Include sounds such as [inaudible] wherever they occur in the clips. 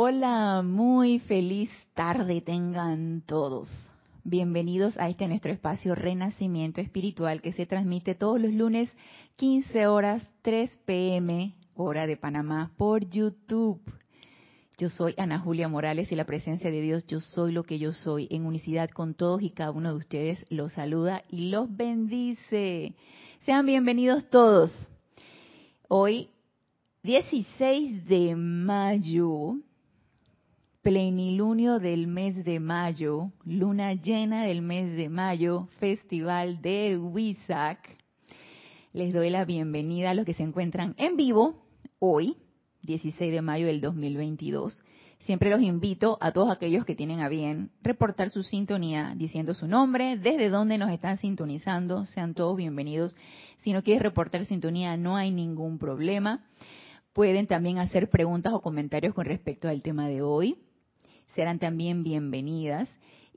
Hola, muy feliz tarde tengan todos. Bienvenidos a este nuestro espacio Renacimiento Espiritual que se transmite todos los lunes 15 horas 3 pm hora de Panamá por YouTube. Yo soy Ana Julia Morales y la presencia de Dios, yo soy lo que yo soy, en unicidad con todos y cada uno de ustedes, los saluda y los bendice. Sean bienvenidos todos. Hoy, 16 de mayo, plenilunio del mes de mayo, luna llena del mes de mayo, festival de Huizac. Les doy la bienvenida a los que se encuentran en vivo hoy, 16 de mayo del 2022. Siempre los invito a todos aquellos que tienen a bien reportar su sintonía diciendo su nombre, desde dónde nos están sintonizando, sean todos bienvenidos. Si no quieres reportar sintonía, no hay ningún problema. Pueden también hacer preguntas o comentarios con respecto al tema de hoy serán también bienvenidas.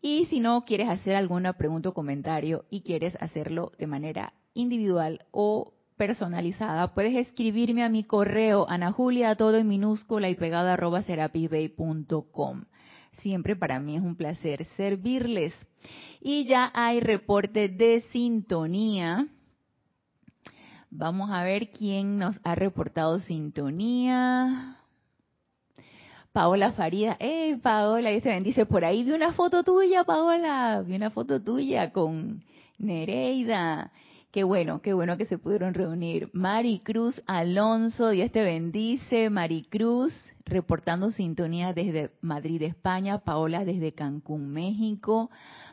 Y si no quieres hacer alguna pregunta o comentario y quieres hacerlo de manera individual o personalizada, puedes escribirme a mi correo anajulia todo en minúscula y pegada arroba serapisbay.com. Siempre para mí es un placer servirles. Y ya hay reporte de sintonía. Vamos a ver quién nos ha reportado sintonía. Paola Faría, ¡eh, Paola! Dios te bendice. Por ahí vi una foto tuya, Paola. Vi una foto tuya con Nereida. Qué bueno, qué bueno que se pudieron reunir. Maricruz Alonso, Dios te bendice. Maricruz, reportando sintonía desde Madrid, España. Paola desde Cancún, México.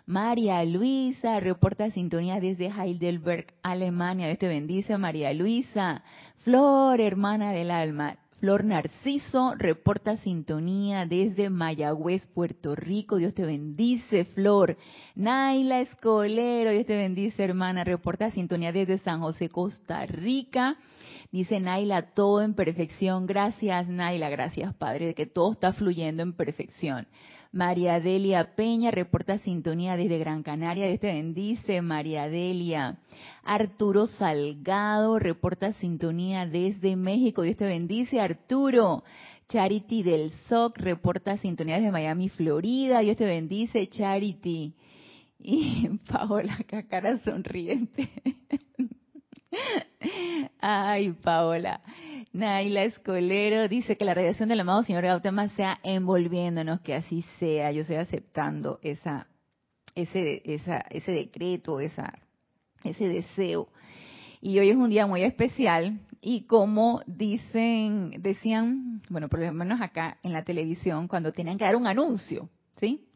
María Luisa, reporta sintonía desde Heidelberg, Alemania. Dios te bendice, María Luisa. Flor, hermana del alma. Flor Narciso reporta sintonía desde Mayagüez, Puerto Rico. Dios te bendice, Flor. Naila Escolero, Dios te bendice, hermana. Reporta sintonía desde San José, Costa Rica. Dice Naila, todo en perfección. Gracias, Naila. Gracias, Padre, de que todo está fluyendo en perfección. María Delia Peña reporta sintonía desde Gran Canaria. Dios te bendice, María Delia. Arturo Salgado reporta sintonía desde México. Dios te bendice, Arturo. Charity del SOC reporta sintonía desde Miami, Florida. Dios te bendice, Charity. Y [laughs] Paola, cara sonriente. [laughs] Ay, Paola. Naila Escolero dice que la radiación del amado señor Gautama sea envolviéndonos, que así sea. Yo estoy aceptando esa, ese, esa, ese decreto, ese deseo. Y hoy es un día muy especial y como dicen, decían, bueno, por lo menos acá en la televisión, cuando tenían que dar un anuncio, ¿sí?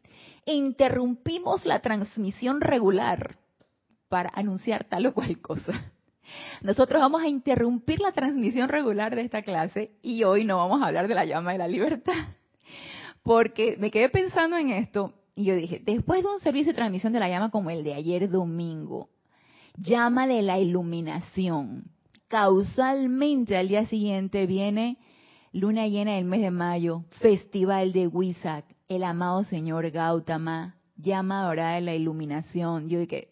Interrumpimos la transmisión regular para anunciar tal o cual cosa. Nosotros vamos a interrumpir la transmisión regular de esta clase y hoy no vamos a hablar de la llama de la libertad. Porque me quedé pensando en esto y yo dije, después de un servicio de transmisión de la llama como el de ayer domingo, llama de la iluminación, causalmente al día siguiente viene luna llena del mes de mayo, festival de Huizac, el amado señor Gautama, llama ahora de la iluminación. Yo dije,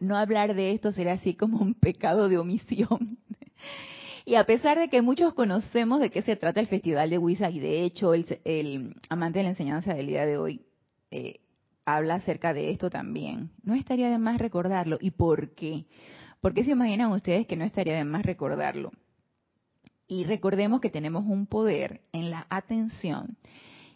no hablar de esto será así como un pecado de omisión. [laughs] y a pesar de que muchos conocemos de qué se trata el Festival de Huiza, y de hecho el, amante de la enseñanza del día de hoy eh, habla acerca de esto también, no estaría de más recordarlo. ¿Y por qué? ¿Por qué se imaginan ustedes que no estaría de más recordarlo? Y recordemos que tenemos un poder en la atención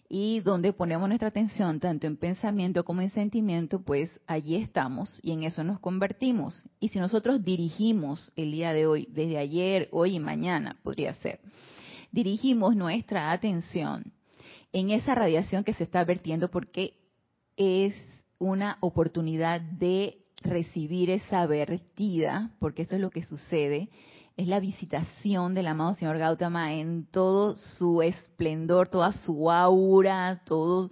y donde ponemos nuestra atención tanto en pensamiento como en sentimiento, pues allí estamos y en eso nos convertimos. Y si nosotros dirigimos el día de hoy, desde ayer, hoy y mañana, podría ser, dirigimos nuestra atención en esa radiación que se está vertiendo porque es una oportunidad de recibir esa vertida, porque eso es lo que sucede, es la visitación del amado señor Gautama en todo su esplendor, toda su aura, todo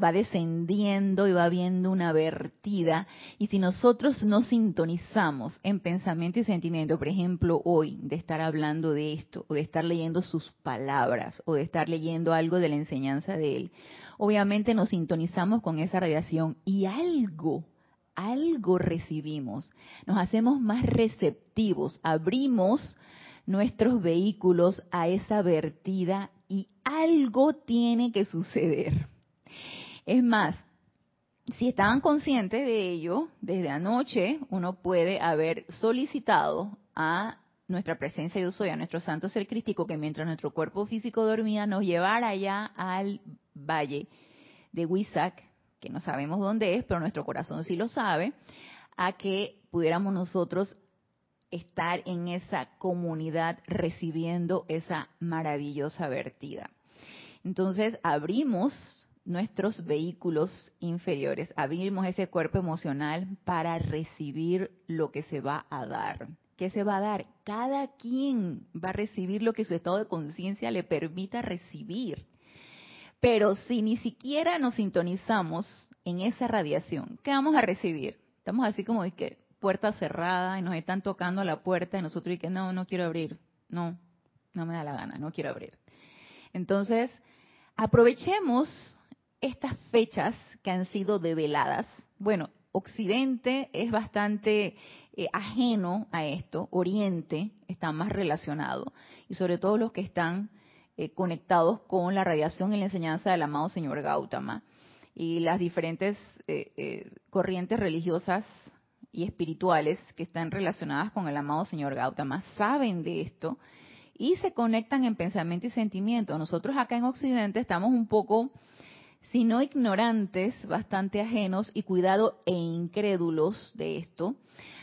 va descendiendo y va viendo una vertida. Y si nosotros no sintonizamos en pensamiento y sentimiento, por ejemplo, hoy, de estar hablando de esto, o de estar leyendo sus palabras, o de estar leyendo algo de la enseñanza de él, obviamente nos sintonizamos con esa radiación y algo algo recibimos, nos hacemos más receptivos, abrimos nuestros vehículos a esa vertida y algo tiene que suceder. Es más, si estaban conscientes de ello, desde anoche uno puede haber solicitado a nuestra presencia de uso y a nuestro santo ser crístico que mientras nuestro cuerpo físico dormía nos llevara allá al valle de Huizac, que no sabemos dónde es, pero nuestro corazón sí lo sabe, a que pudiéramos nosotros estar en esa comunidad recibiendo esa maravillosa vertida. Entonces abrimos nuestros vehículos inferiores, abrimos ese cuerpo emocional para recibir lo que se va a dar. ¿Qué se va a dar? Cada quien va a recibir lo que su estado de conciencia le permita recibir. Pero si ni siquiera nos sintonizamos en esa radiación, ¿qué vamos a recibir? Estamos así como de que puerta cerrada y nos están tocando la puerta y nosotros y que no, no quiero abrir. No, no me da la gana, no quiero abrir. Entonces, aprovechemos estas fechas que han sido develadas. Bueno, Occidente es bastante eh, ajeno a esto, Oriente está más relacionado y sobre todo los que están eh, conectados con la radiación y la enseñanza del amado señor Gautama y las diferentes eh, corrientes religiosas y espirituales que están relacionadas con el amado señor Gautama saben de esto y se conectan en pensamiento y sentimiento. Nosotros acá en Occidente estamos un poco, si no ignorantes, bastante ajenos y cuidado e incrédulos de esto.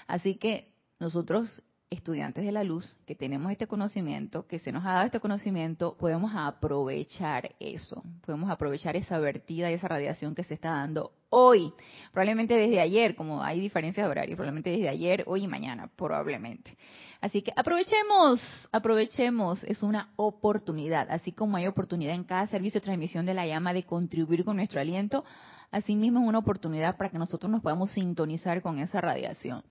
Así que nosotros estudiantes de la luz, que tenemos este conocimiento, que se nos ha dado este conocimiento, podemos aprovechar eso, podemos aprovechar esa vertida y esa radiación que se está dando hoy, probablemente desde ayer, como hay diferencias de horario, probablemente desde ayer, hoy y mañana, probablemente. Así que aprovechemos, aprovechemos, es una oportunidad, así como hay oportunidad en cada servicio de transmisión de la llama de contribuir con nuestro aliento, asimismo es una oportunidad para que nosotros nos podamos sintonizar con esa radiación.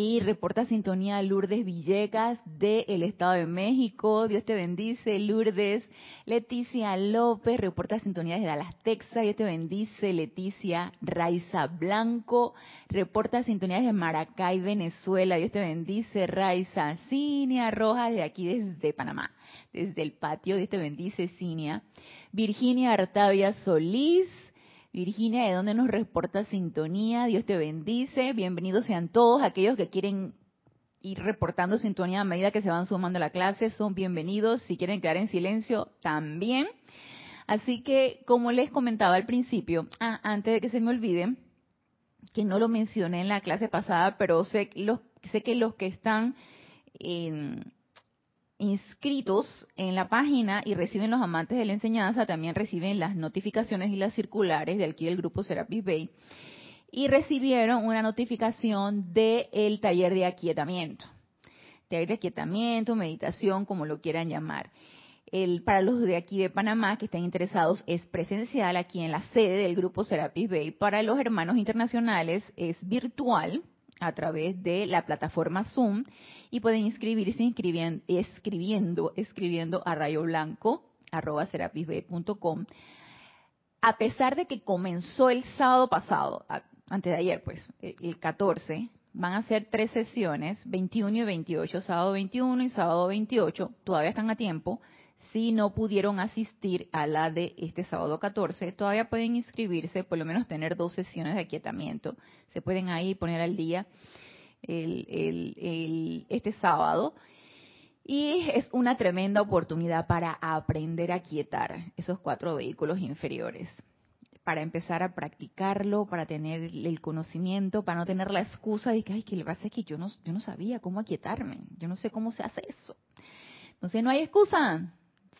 Y reporta sintonía Lourdes Villegas del Estado de México. Dios te bendice, Lourdes. Leticia López reporta sintonía desde Dallas, Texas. Dios te bendice, Leticia. Raiza Blanco reporta sintonía desde Maracay, Venezuela. Dios te bendice, Raiza. Cinia Rojas de aquí desde Panamá, desde el patio. Dios te bendice, Cinia. Virginia Artavia Solís Virginia, de dónde nos reporta sintonía. Dios te bendice. Bienvenidos sean todos aquellos que quieren ir reportando sintonía a medida que se van sumando a la clase. Son bienvenidos. Si quieren quedar en silencio, también. Así que, como les comentaba al principio, ah, antes de que se me olvide, que no lo mencioné en la clase pasada, pero sé, los, sé que los que están en, inscritos en la página y reciben los amantes de la enseñanza, también reciben las notificaciones y las circulares de aquí del grupo Serapis Bay y recibieron una notificación del taller de aquietamiento. Taller de aquietamiento, meditación, como lo quieran llamar. El, para los de aquí de Panamá que estén interesados es presencial aquí en la sede del grupo Serapis Bay. Para los hermanos internacionales es virtual a través de la plataforma Zoom y pueden inscribirse inscribiendo, escribiendo, escribiendo a rayo blanco arroba serapisb.com. A pesar de que comenzó el sábado pasado, antes de ayer, pues, el 14, van a ser tres sesiones, 21 y 28, sábado 21 y sábado 28, todavía están a tiempo. Si no pudieron asistir a la de este sábado 14, todavía pueden inscribirse, por lo menos tener dos sesiones de aquietamiento. Se pueden ahí poner al día el, este sábado. Y es una tremenda oportunidad para aprender a quietar esos cuatro vehículos inferiores, para empezar a practicarlo, para tener el conocimiento, para no tener la excusa de que, ay, que le pasa es que yo no, yo no sabía cómo aquietarme, yo no sé cómo se hace eso. Entonces no hay excusa.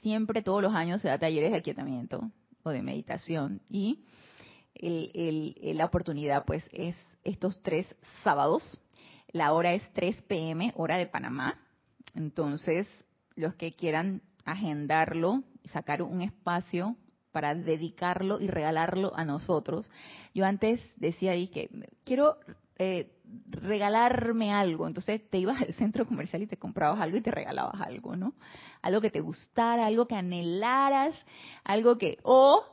Siempre, todos los años se da talleres de aquietamiento o de meditación y la oportunidad pues es estos tres sábados la hora es 3 pm, hora de Panamá. Entonces, los que quieran agendarlo, sacar un espacio para dedicarlo y regalarlo a nosotros. Yo antes decía ahí que quiero eh, regalarme algo, entonces te ibas al centro comercial y te comprabas algo y te regalabas algo, ¿no? Algo que te gustara, algo que anhelaras, algo que, o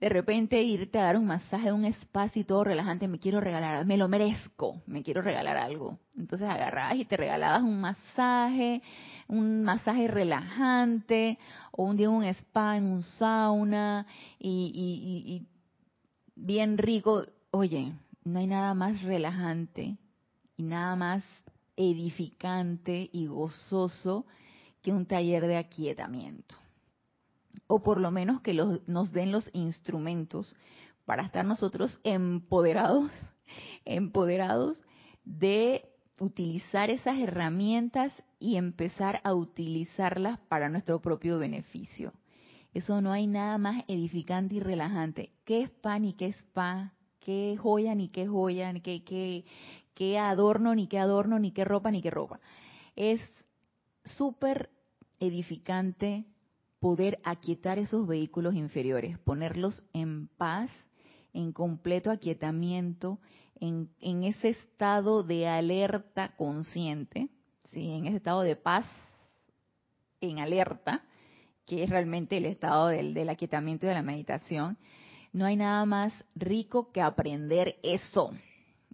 de repente irte a dar un masaje, un espacio y todo relajante, me quiero regalar, me lo merezco, me quiero regalar algo. Entonces agarrabas y te regalabas un masaje, un masaje relajante, o un día un spa en un sauna, y, bien rico. Oye, no hay nada más relajante y nada más edificante y gozoso que un taller de aquietamiento o por lo menos que nos den los instrumentos para estar nosotros empoderados, [laughs] empoderados de utilizar esas herramientas y empezar a utilizarlas para nuestro propio beneficio. Eso no hay nada más edificante y relajante. ¿Qué es pan ni qué es pan? ¿Qué joya ni qué joya? ¿Qué, qué, qué adorno ni qué adorno? ¿Ni qué ropa ni qué ropa? Es súper edificante poder aquietar esos vehículos inferiores, ponerlos en paz, en completo aquietamiento, en, ese estado de alerta consciente, ¿sí? en ese estado de paz en alerta, que es realmente el estado del, del aquietamiento y de la meditación. No hay nada más rico que aprender eso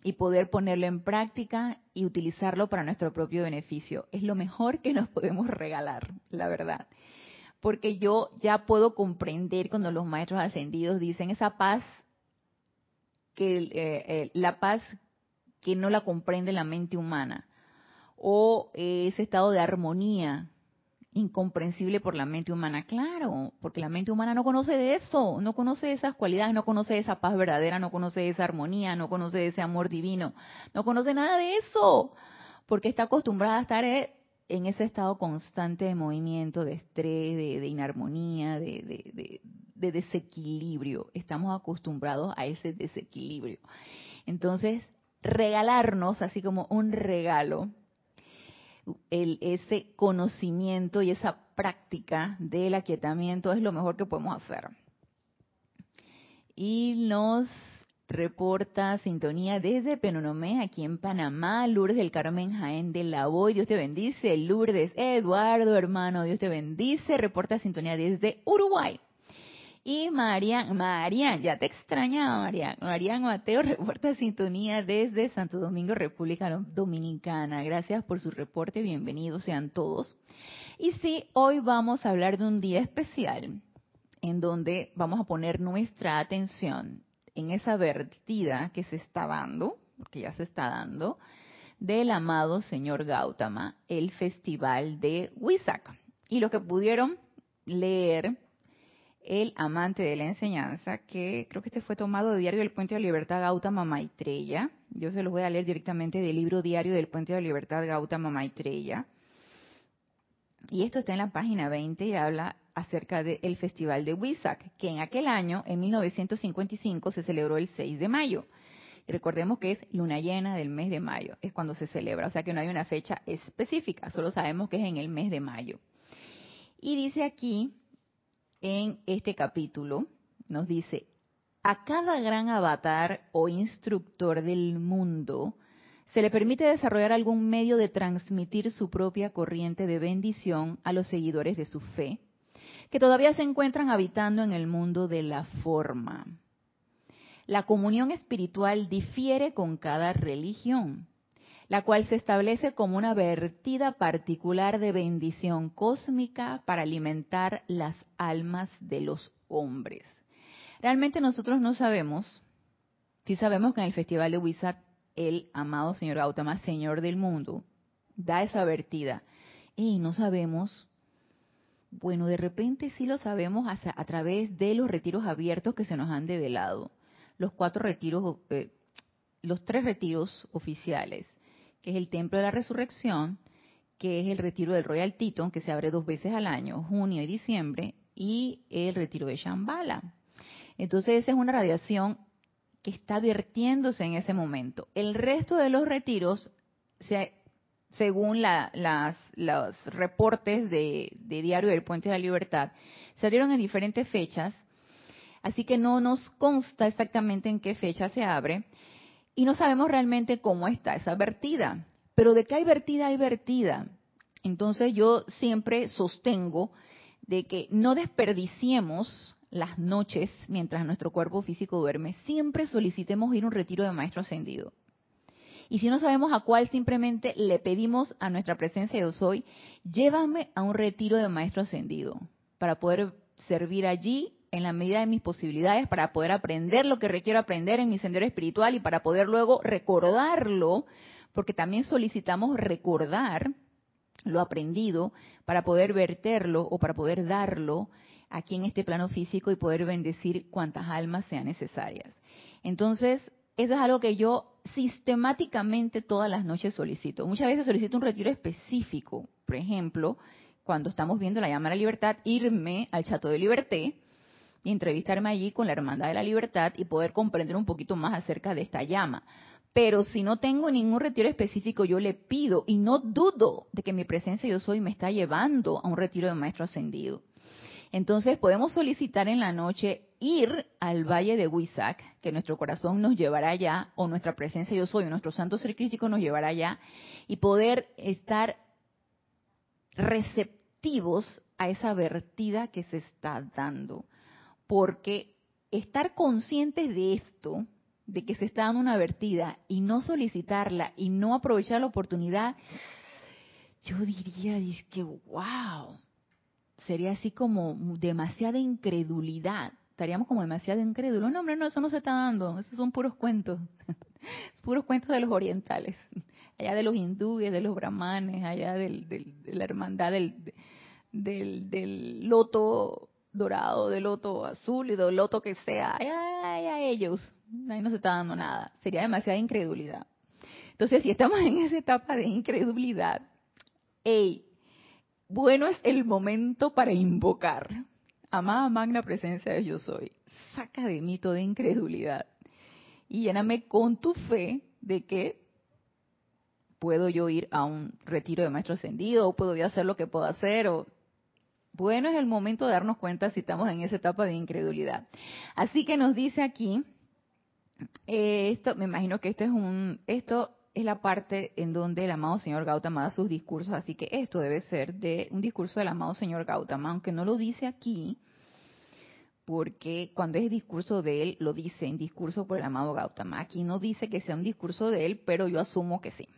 y poder ponerlo en práctica y utilizarlo para nuestro propio beneficio. Es lo mejor que nos podemos regalar, la verdad porque yo ya puedo comprender cuando los maestros ascendidos dicen esa paz, que eh, eh, la paz que no la comprende la mente humana, o ese estado de armonía incomprensible por la mente humana. Claro, porque la mente humana no conoce de eso, no conoce esas cualidades, no conoce esa paz verdadera, no conoce esa armonía, no conoce ese amor divino, no conoce nada de eso, porque está acostumbrada a estar eh, en ese estado constante de movimiento, de estrés, de, inarmonía, de, desequilibrio. Estamos acostumbrados a ese desequilibrio. Entonces, regalarnos, así como un regalo, el, ese conocimiento y esa práctica del aquietamiento es lo mejor que podemos hacer. Y nos reporta sintonía desde Penonomé, aquí en Panamá, Lourdes del Carmen Jaén de la Boy, Dios te bendice, Lourdes, Eduardo, hermano, Dios te bendice, reporta sintonía desde Uruguay. Y Marian, Marian, ya te extrañaba Marian, Marian Mateo [laughs] reporta sintonía desde Santo Domingo, República Dominicana. Gracias por su reporte, bienvenidos sean todos. Y sí, hoy vamos a hablar de un día especial en donde vamos a poner nuestra atención en esa vertida que se está dando, que ya se está dando, del amado señor Gautama, el festival de Huizac. Y lo que pudieron leer el amante de la enseñanza, que creo que este fue tomado de Diario del Puente de Libertad Gautama Maitreya. Yo se los voy a leer directamente del libro Diario del Puente de Libertad Gautama Maitreya. Y esto está en la página 20 y habla acerca del Festival de Huizac, que en aquel año, en 1955, se celebró el 6 de mayo. Recordemos que es luna llena del mes de mayo, es cuando se celebra, o sea que no hay una fecha específica, solo sabemos que es en el mes de mayo. Y dice aquí, en este capítulo, nos dice, a cada gran avatar o instructor del mundo se le permite desarrollar algún medio de transmitir su propia corriente de bendición a los seguidores de su fe, que todavía se encuentran habitando en el mundo de la forma. La comunión espiritual difiere con cada religión, la cual se establece como una vertida particular de bendición cósmica para alimentar las almas de los hombres. Realmente nosotros no sabemos, si sabemos que en el Festival de Wizard el amado señor Gautama, señor del mundo, da esa vertida. Y no sabemos bueno, de repente sí lo sabemos a, través de los retiros abiertos que se nos han develado. Los cuatro retiros, eh, los tres retiros oficiales, que es el Templo de la Resurrección, que es el retiro del Royal Teton, que se abre dos veces al año, junio y diciembre, y el retiro de Shambhala. Entonces esa es una radiación que está vertiéndose en ese momento. El resto de los retiros se según los reportes de, Diario del Puente de la Libertad, salieron en diferentes fechas, así que no nos consta exactamente en qué fecha se abre y no sabemos realmente cómo está esa vertida. Pero de que hay vertida, hay vertida. Entonces yo siempre sostengo de que no desperdiciemos las noches mientras nuestro cuerpo físico duerme, siempre solicitemos ir a un retiro de maestro ascendido. Y si no sabemos a cuál, simplemente le pedimos a nuestra presencia yo soy, llévame a un retiro de maestro ascendido para poder servir allí en la medida de mis posibilidades, para poder aprender lo que requiero aprender en mi sendero espiritual y para poder luego recordarlo, porque también solicitamos recordar lo aprendido para poder verterlo o para poder darlo aquí en este plano físico y poder bendecir cuantas almas sean necesarias. Entonces, eso es algo que yo sistemáticamente todas las noches solicito. Muchas veces solicito un retiro específico. Por ejemplo, cuando estamos viendo la llama a la libertad, irme al Chateau de Liberté y entrevistarme allí con la Hermandad de la Libertad y poder comprender un poquito más acerca de esta llama. Pero si no tengo ningún retiro específico, yo le pido y no dudo de que mi presencia yo soy me está llevando a un retiro de maestro ascendido. Entonces podemos solicitar en la noche ir al valle de Huizac, que nuestro corazón nos llevará allá, o nuestra presencia yo soy, o nuestro santo ser crítico nos llevará allá, y poder estar receptivos a esa vertida que se está dando. Porque estar conscientes de esto, de que se está dando una vertida, y no solicitarla, y no aprovechar la oportunidad, yo diría, es que, wow, sería así como demasiada incredulidad. Estaríamos como demasiado incrédulos. No, hombre, no, eso no se está dando. Esos son puros cuentos. [laughs] puros cuentos de los orientales. Allá de los hindúes, de los brahmanes, allá del, de la hermandad del, loto dorado, del loto azul y del loto que sea. Ay, a ellos. Ahí no se está dando nada. Sería demasiada incredulidad. Entonces, si estamos en esa etapa de incredulidad, hey, bueno es el momento para invocar. Amada magna presencia de yo soy, saca de mí toda incredulidad y lléname con tu fe de que puedo yo ir a un retiro de maestro ascendido, o puedo yo hacer lo que puedo hacer, o bueno es el momento de darnos cuenta si estamos en esa etapa de incredulidad. Así que nos dice aquí, eh, esto, me imagino que esto es un, esto es la parte en donde el amado señor Gautama da sus discursos, así que esto debe ser de un discurso del amado señor Gautama, aunque no lo dice aquí, porque cuando es discurso de él, lo dice en discurso por el amado Gautama. Aquí no dice que sea un discurso de él, pero yo asumo que sí.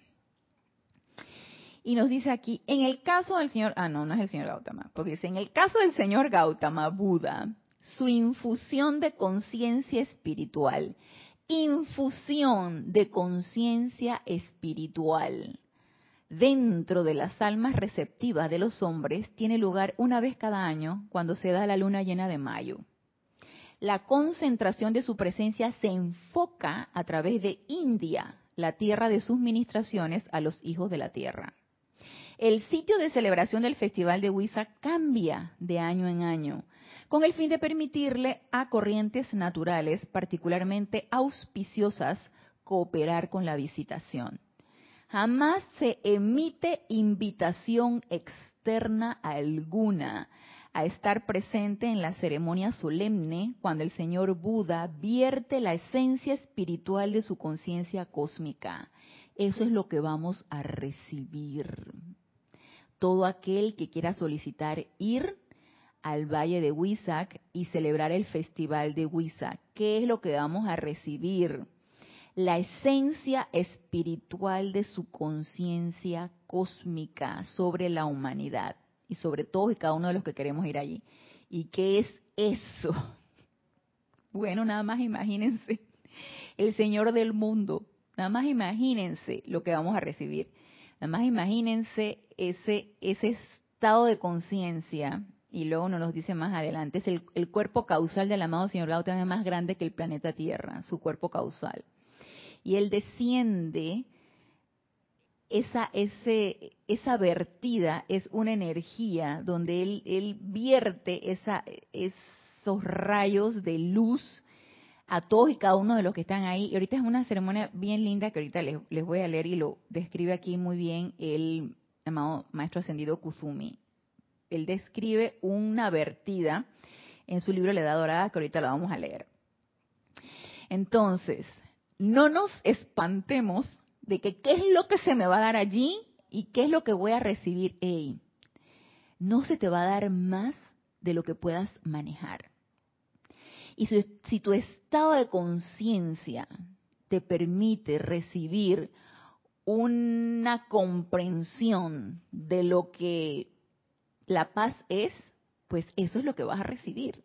Y nos dice aquí, en el caso del señor, ah, no, no es el señor Gautama, porque dice, en el caso del señor Gautama, Buda, su infusión de conciencia espiritual infusión de conciencia espiritual dentro de las almas receptivas de los hombres tiene lugar una vez cada año cuando se da la luna llena de mayo. La concentración de su presencia se enfoca a través de India, la tierra de sus ministraciones a los hijos de la tierra. El sitio de celebración del Festival de Huiza cambia de año en año, con el fin de permitirle a corrientes naturales, particularmente auspiciosas, cooperar con la visitación. Jamás se emite invitación externa alguna a estar presente en la ceremonia solemne cuando el señor Buda vierte la esencia espiritual de su conciencia cósmica. Eso es lo que vamos a recibir. Todo aquel que quiera solicitar ir al Valle de Huizac y celebrar el Festival de Huizac. ¿Qué es lo que vamos a recibir? La esencia espiritual de su conciencia cósmica sobre la humanidad y sobre todo y cada uno de los que queremos ir allí. ¿Y qué es eso? [laughs] Bueno, nada más imagínense, el Señor del mundo, nada más imagínense lo que vamos a recibir. Nada más imagínense ese, ese estado de conciencia y luego nos lo dice más adelante, es el, cuerpo causal del amado Señor Gautama es más grande que el planeta Tierra, su cuerpo causal. Y él desciende, esa, ese, esa vertida es una energía donde él, él vierte esa, esos rayos de luz a todos y cada uno de los que están ahí. Y ahorita es una ceremonia bien linda que ahorita les, les voy a leer y lo describe aquí muy bien el amado Maestro Ascendido Kuzumi él describe una vertida en su libro La Edad Dorada, que ahorita la vamos a leer. Entonces, no nos espantemos de que qué es lo que se me va a dar allí y qué es lo que voy a recibir. Ey, no se te va a dar más de lo que puedas manejar. Y si, tu estado de conciencia te permite recibir una comprensión de lo que la paz es, pues eso es lo que vas a recibir,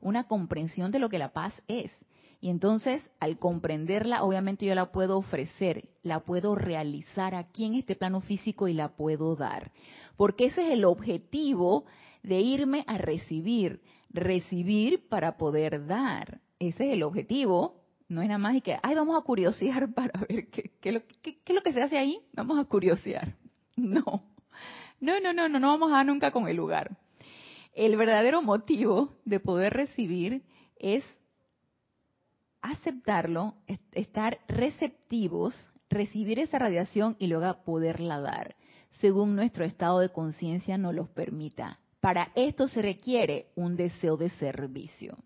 una comprensión de lo que la paz es. Y entonces, al comprenderla, obviamente yo la puedo ofrecer, la puedo realizar aquí en este plano físico y la puedo dar. Porque ese es el objetivo de irme a recibir, recibir para poder dar. Ese es el objetivo. No es nada más y que, ay, vamos a curiosear [laughs] para ver qué, qué, qué es lo que se hace ahí. Vamos a curiosear. [laughs] No. No, no, no, no, no vamos a nunca con el lugar. El verdadero motivo de poder recibir es aceptarlo, estar receptivos, recibir esa radiación y luego poderla dar, según nuestro estado de conciencia nos los permita. Para esto se requiere un deseo de servicio.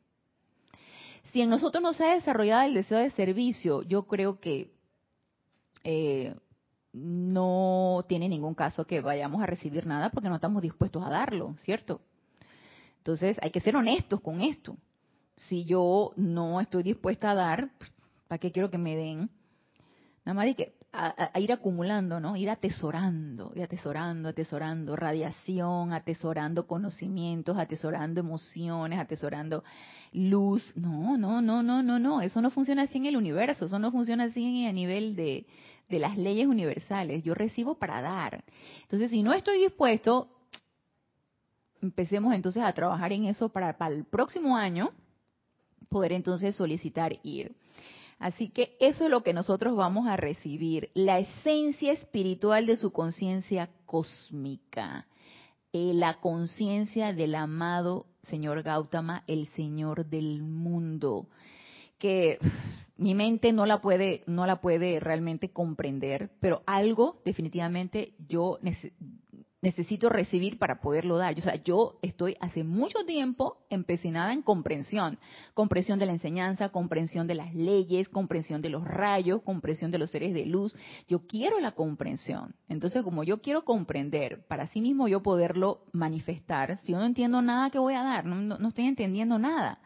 Si en nosotros no se ha desarrollado el deseo de servicio, yo creo que eh, no tiene ningún caso que vayamos a recibir nada porque no estamos dispuestos a darlo, ¿cierto? Entonces hay que ser honestos con esto. Si yo no estoy dispuesta a dar, ¿para qué quiero que me den? Nada más hay que a, ir acumulando, ¿no? Ir atesorando, ir atesorando, atesorando radiación, atesorando conocimientos, atesorando emociones, atesorando luz. No, no, no, no, no, no. Eso no funciona así en el universo. Eso no funciona así a nivel de, de las leyes universales. Yo recibo para dar. Entonces, si no estoy dispuesto, empecemos entonces a trabajar en eso para, para el próximo año poder entonces solicitar ir. Así que eso es lo que nosotros vamos a recibir, la esencia espiritual de su conciencia cósmica, eh, la conciencia del amado señor Gautama, el Señor del mundo, que mi mente no la puede no la puede realmente comprender, pero algo definitivamente yo necesito recibir para poderlo dar. O sea, yo estoy hace mucho tiempo empecinada en comprensión, comprensión de la enseñanza, comprensión de las leyes, comprensión de los rayos, comprensión de los seres de luz. Yo quiero la comprensión. Entonces, como yo quiero comprender, para sí mismo yo poderlo manifestar, si yo no entiendo nada, ¿qué voy a dar? No, estoy entendiendo nada.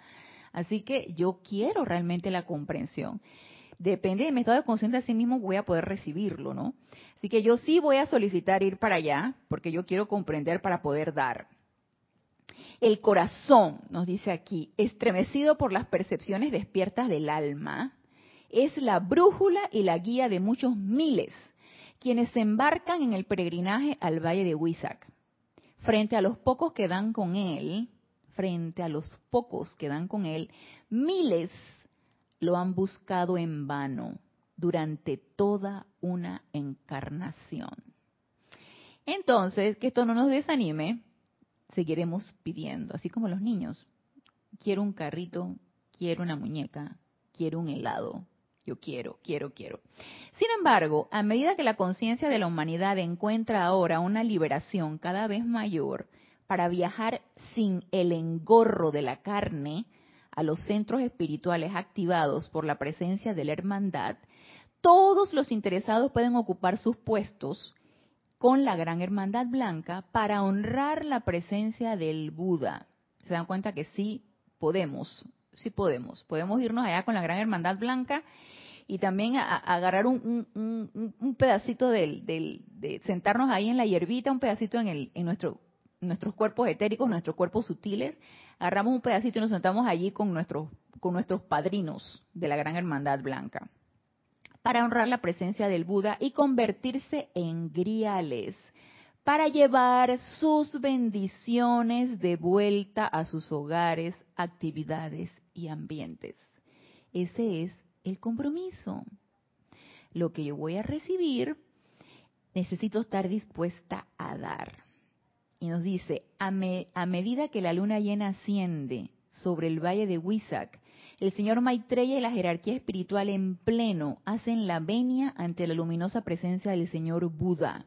Así que yo quiero realmente la comprensión. Depende de mi estado de conciencia de sí mismo, voy a poder recibirlo, ¿no? Así que yo sí voy a solicitar ir para allá, porque yo quiero comprender para poder dar. El corazón, nos dice aquí, estremecido por las percepciones despiertas del alma, es la brújula y la guía de muchos miles, quienes se embarcan en el peregrinaje al valle de Huizac. Frente a los pocos que dan con él, frente a los pocos que dan con él, miles lo han buscado en vano durante toda una encarnación. Entonces, que esto no nos desanime, seguiremos pidiendo, así como los niños. Quiero un carrito, quiero una muñeca, quiero un helado, yo quiero, quiero, quiero. Sin embargo, a medida que la conciencia de la humanidad encuentra ahora una liberación cada vez mayor, para viajar sin el engorro de la carne a los centros espirituales activados por la presencia de la hermandad, todos los interesados pueden ocupar sus puestos con la gran hermandad blanca para honrar la presencia del Buda. Se dan cuenta que sí podemos, sí podemos. Podemos irnos allá con la gran hermandad blanca y también agarrar un, pedacito del, de sentarnos ahí en la hierbita, un pedacito en, el, en nuestro nuestros cuerpos etéricos, nuestros cuerpos sutiles, agarramos un pedacito y nos sentamos allí con nuestros, con nuestros padrinos de la Gran Hermandad Blanca, para honrar la presencia del Buda y convertirse en griales, para llevar sus bendiciones de vuelta a sus hogares, actividades y ambientes. Ese es el compromiso. Lo que yo voy a recibir, necesito estar dispuesta a dar y nos dice, a, medida que la luna llena asciende sobre el valle de Huizac, el señor Maitreya y la jerarquía espiritual en pleno hacen la venia ante la luminosa presencia del señor Buda,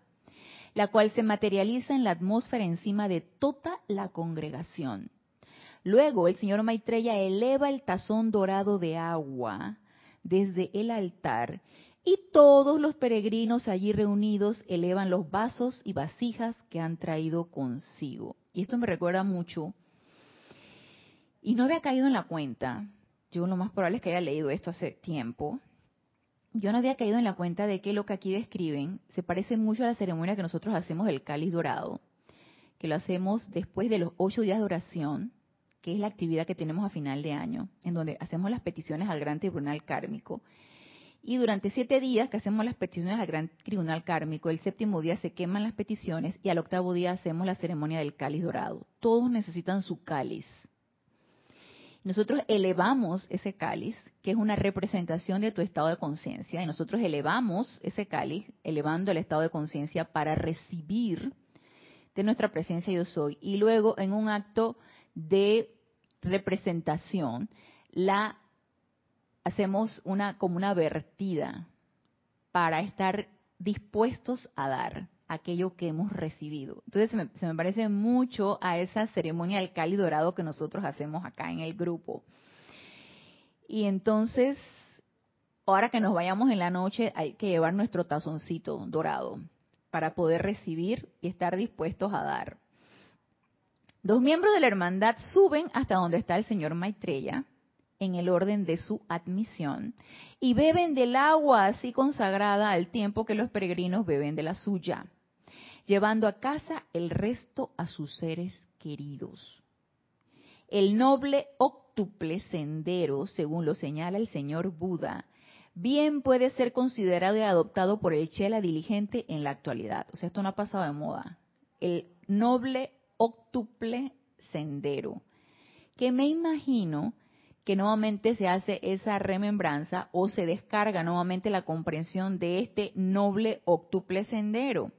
la cual se materializa en la atmósfera encima de toda la congregación. Luego el señor Maitreya eleva el tazón dorado de agua desde el altar y todos los peregrinos allí reunidos elevan los vasos y vasijas que han traído consigo. Y esto me recuerda mucho Y no había caído en la cuenta, yo lo más probable es que haya leído esto hace tiempo, yo no había caído en la cuenta de que lo que aquí describen se parece mucho a la ceremonia que nosotros hacemos del cáliz dorado, que lo hacemos después de los ocho días de oración, que es la actividad que tenemos a final de año, en donde hacemos las peticiones al gran tribunal kármico. Y durante siete días que hacemos las peticiones al gran tribunal kármico, el séptimo día se queman las peticiones y al octavo día hacemos la ceremonia del cáliz dorado. Todos necesitan su cáliz. Nosotros elevamos ese cáliz, que es una representación de tu estado de conciencia, y nosotros elevamos ese cáliz, elevando el estado de conciencia para recibir de nuestra presencia yo soy. Y luego, en un acto de representación, la hacemos una como una vertida para estar dispuestos a dar aquello que hemos recibido. Entonces se me, parece mucho a esa ceremonia del cáliz dorado que nosotros hacemos acá en el grupo. Y entonces, ahora que nos vayamos en la noche, hay que llevar nuestro tazoncito dorado para poder recibir y estar dispuestos a dar. Dos miembros de la hermandad suben hasta donde está el señor Maitreya, en el orden de su admisión, y beben del agua así consagrada al tiempo que los peregrinos beben de la suya llevando a casa el resto a sus seres queridos. El noble octuple sendero, según lo señala el señor Buda, bien puede ser considerado y adoptado por el Chela diligente en la actualidad. O sea, esto no ha pasado de moda. El noble octuple sendero, que me imagino que nuevamente se hace esa remembranza o se descarga nuevamente la comprensión de este noble octuple sendero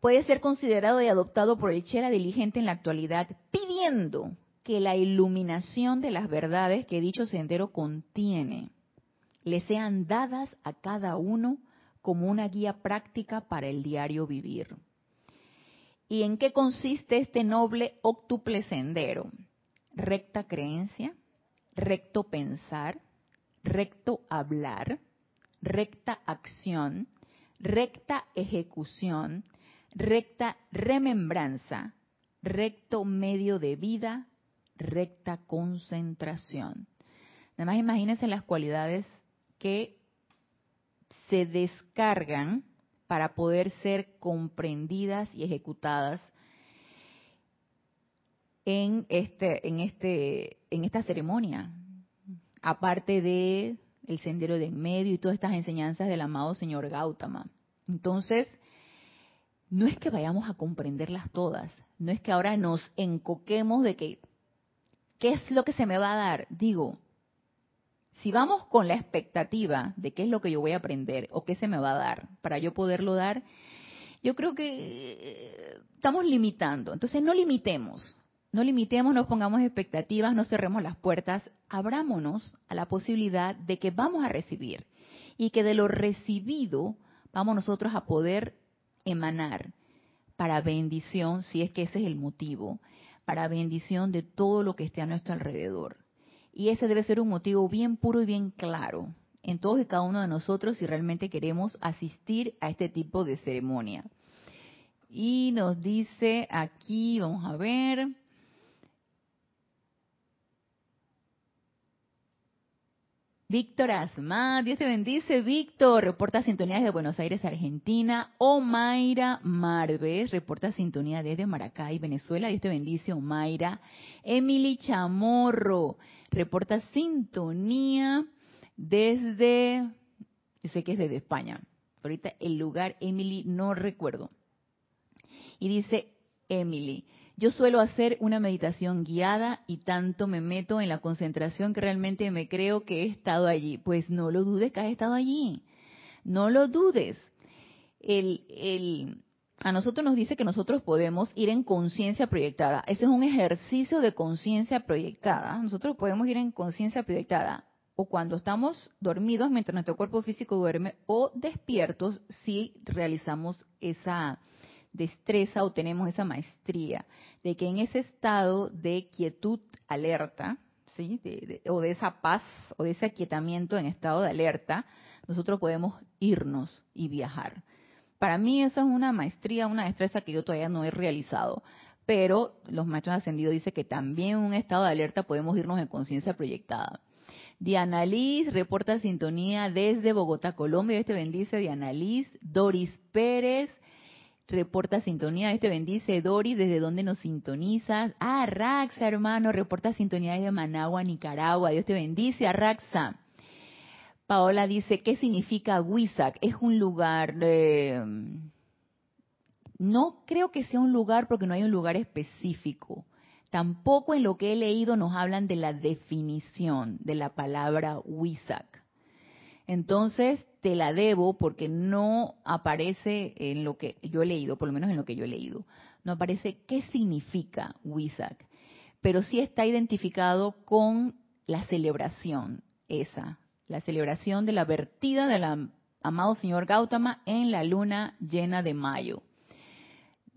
puede ser considerado y adoptado por el Chela diligente en la actualidad, pidiendo que la iluminación de las verdades que dicho sendero contiene le sean dadas a cada uno como una guía práctica para el diario vivir. ¿Y en qué consiste este noble octuple sendero? Recta creencia, recto pensar, recto hablar, recta acción, recta ejecución, recta remembranza, recto medio de vida, recta concentración. Nada más imagínense las cualidades que se descargan para poder ser comprendidas y ejecutadas en este en este en esta ceremonia aparte de el sendero de en medio y todas estas enseñanzas del amado señor Gautama entonces no es que vayamos a comprenderlas todas, no es que ahora nos encoquemos de que, ¿qué es lo que se me va a dar? Digo, si vamos con la expectativa de qué es lo que yo voy a aprender o qué se me va a dar para yo poderlo dar, yo creo que eh, estamos limitando. Entonces no limitemos, no limitemos, no pongamos expectativas, no cerremos las puertas, abrámonos a la posibilidad de que vamos a recibir y que de lo recibido vamos nosotros a poder emanar para bendición, si es que ese es el motivo, para bendición de todo lo que esté a nuestro alrededor. Y ese debe ser un motivo bien puro y bien claro en todos y cada uno de nosotros si realmente queremos asistir a este tipo de ceremonia. Y nos dice aquí, vamos a ver, Víctor Asma, Dios te bendice, Víctor, reporta sintonía desde Buenos Aires, Argentina. Omaira Marves, reporta sintonía desde Maracay, Venezuela, Dios te bendice, Omaira. Emily Chamorro, reporta sintonía desde, yo sé que es desde España, ahorita el lugar, Emily, no recuerdo. Y dice Emily, yo suelo hacer una meditación guiada y tanto me meto en la concentración que realmente me creo que he estado allí. Pues no lo dudes que has estado allí. No lo dudes. a nosotros nos dice que nosotros podemos ir en conciencia proyectada. Ese es un ejercicio de conciencia proyectada. Nosotros podemos ir en conciencia proyectada o cuando estamos dormidos mientras nuestro cuerpo físico duerme o despiertos si realizamos esa destreza o tenemos esa maestría de que en ese estado de quietud alerta, ¿sí? o de esa paz o de ese aquietamiento en estado de alerta, nosotros podemos irnos y viajar. Para mí esa es una maestría, una destreza que yo todavía no he realizado, pero los maestros ascendidos dicen que también en un estado de alerta podemos irnos en conciencia proyectada. Diana Liz reporta sintonía desde Bogotá, Colombia. Este bendice Diana Liz. Doris Pérez reporta sintonía. Este bendice Doris. ¿Desde dónde nos sintonizas? Ah, Raxa, hermano, reporta sintonía desde Managua, Nicaragua. Dios te bendice, a Raxa. Paola dice, ¿qué significa Huizac? Es un lugar... Eh, no creo que sea un lugar porque no hay un lugar específico. Tampoco en lo que he leído nos hablan de la definición de la palabra Huizac. Entonces te la debo porque no aparece en lo que yo he leído, por lo menos en lo que yo he leído. No aparece qué significa Huizac, pero sí está identificado con la celebración esa, la celebración de la vertida del amado señor Gautama en la luna llena de mayo.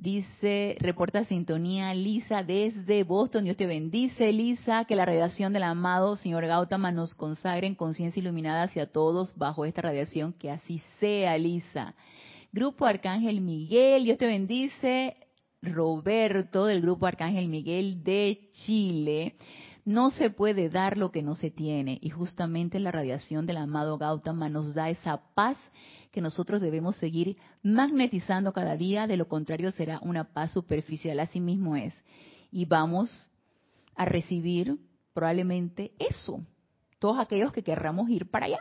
Dice, reporta sintonía Lisa desde Boston. Dios te bendice, Lisa. Que la radiación del amado señor Gautama nos consagre en conciencia iluminada hacia todos bajo esta radiación. Que así sea, Lisa. Grupo Arcángel Miguel. Dios te bendice. Roberto del Grupo Arcángel Miguel de Chile. No se puede dar lo que no se tiene. Y justamente la radiación del amado Gautama nos da esa paz que nosotros debemos seguir magnetizando cada día, de lo contrario será una paz superficial, así mismo es. Y vamos a recibir probablemente eso, todos aquellos que querramos ir para allá,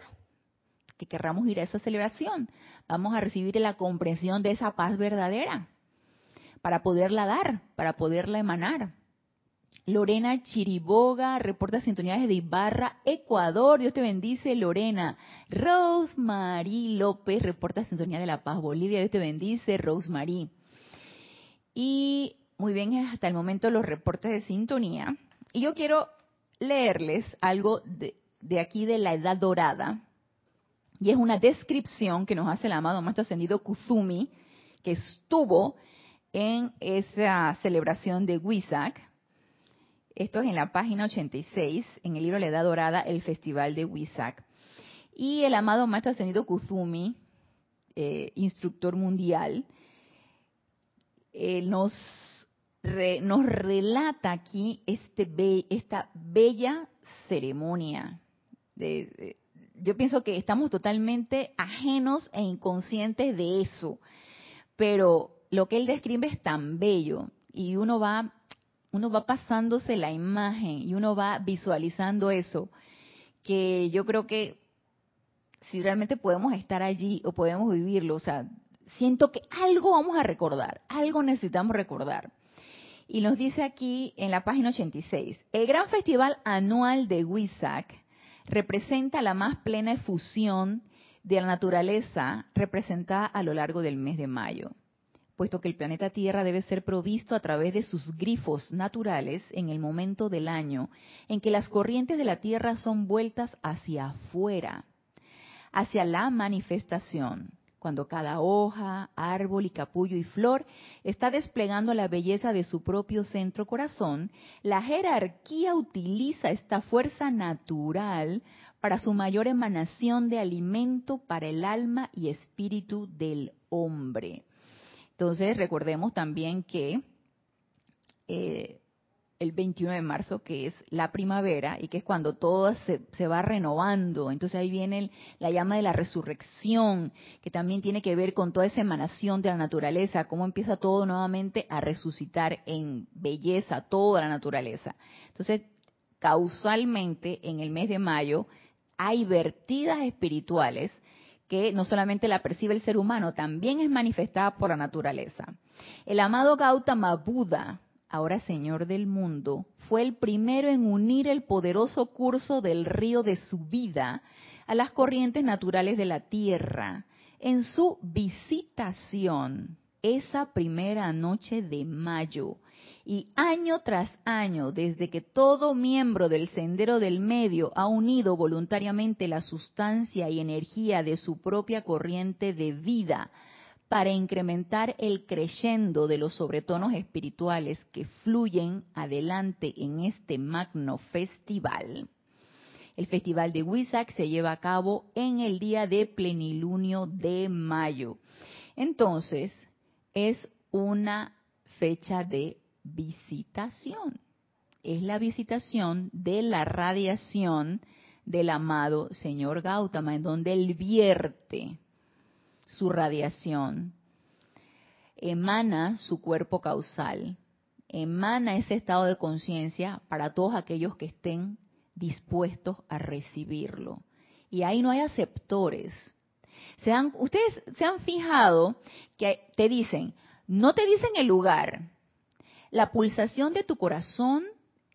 que querramos ir a esa celebración, vamos a recibir la comprensión de esa paz verdadera para poderla dar, para poderla emanar. Lorena Chiriboga reporta sintonía desde Ibarra, Ecuador. Dios te bendice, Lorena. Rosemary López reporta sintonía de La Paz, Bolivia. Dios te bendice, Rosemary. Y muy bien, hasta el momento los reportes de sintonía. Y yo quiero leerles algo de, aquí de la Edad Dorada. Y es una descripción que nos hace el amado Maestro Ascendido Kuzumi, que estuvo en esa celebración de Huizac esto es en la página 86, en el libro La Edad Dorada, el Festival de Huizac. Y el amado Maestro Ascendido Kuzumi, eh, instructor mundial, eh, nos, nos relata aquí este esta bella ceremonia. yo pienso que estamos totalmente ajenos e inconscientes de eso, pero lo que él describe es tan bello y uno va uno va pasándose la imagen y uno va visualizando eso, que yo creo que si realmente podemos estar allí o podemos vivirlo, o sea, siento que algo vamos a recordar, algo necesitamos recordar. Y nos dice aquí en la página 86, el gran festival anual de Huizac representa la más plena efusión de la naturaleza representada a lo largo del mes de mayo puesto que el planeta Tierra debe ser provisto a través de sus grifos naturales en el momento del año en que las corrientes de la Tierra son vueltas hacia afuera, hacia la manifestación, cuando cada hoja, árbol y capullo y flor está desplegando la belleza de su propio centro corazón, la jerarquía utiliza esta fuerza natural para su mayor emanación de alimento para el alma y espíritu del hombre. Entonces, recordemos también que eh, el 21 de marzo, que es la primavera y que es cuando todo se, va renovando. Entonces ahí viene la llama de la resurrección, que también tiene que ver con toda esa emanación de la naturaleza, cómo empieza todo nuevamente a resucitar en belleza, toda la naturaleza. Entonces, causalmente, en el mes de mayo, hay vertidas espirituales que no solamente la percibe el ser humano, también es manifestada por la naturaleza. El amado Gautama Buda, ahora Señor del mundo, fue el primero en unir el poderoso curso del río de su vida a las corrientes naturales de la tierra en su visitación esa primera noche de mayo y año tras año, desde que todo miembro del sendero del medio ha unido voluntariamente la sustancia y energía de su propia corriente de vida para incrementar el creyendo de los sobretonos espirituales que fluyen adelante en este magno festival. El festival de Huizac se lleva a cabo en el día de plenilunio de mayo. Entonces, es una fecha de visitación. Es la visitación de la radiación del amado señor Gautama, en donde él vierte su radiación, emana su cuerpo causal, emana ese estado de conciencia para todos aquellos que estén dispuestos a recibirlo. Y ahí no hay aceptores. Se ustedes se han fijado que te dicen, no te dicen el lugar, la pulsación de tu corazón,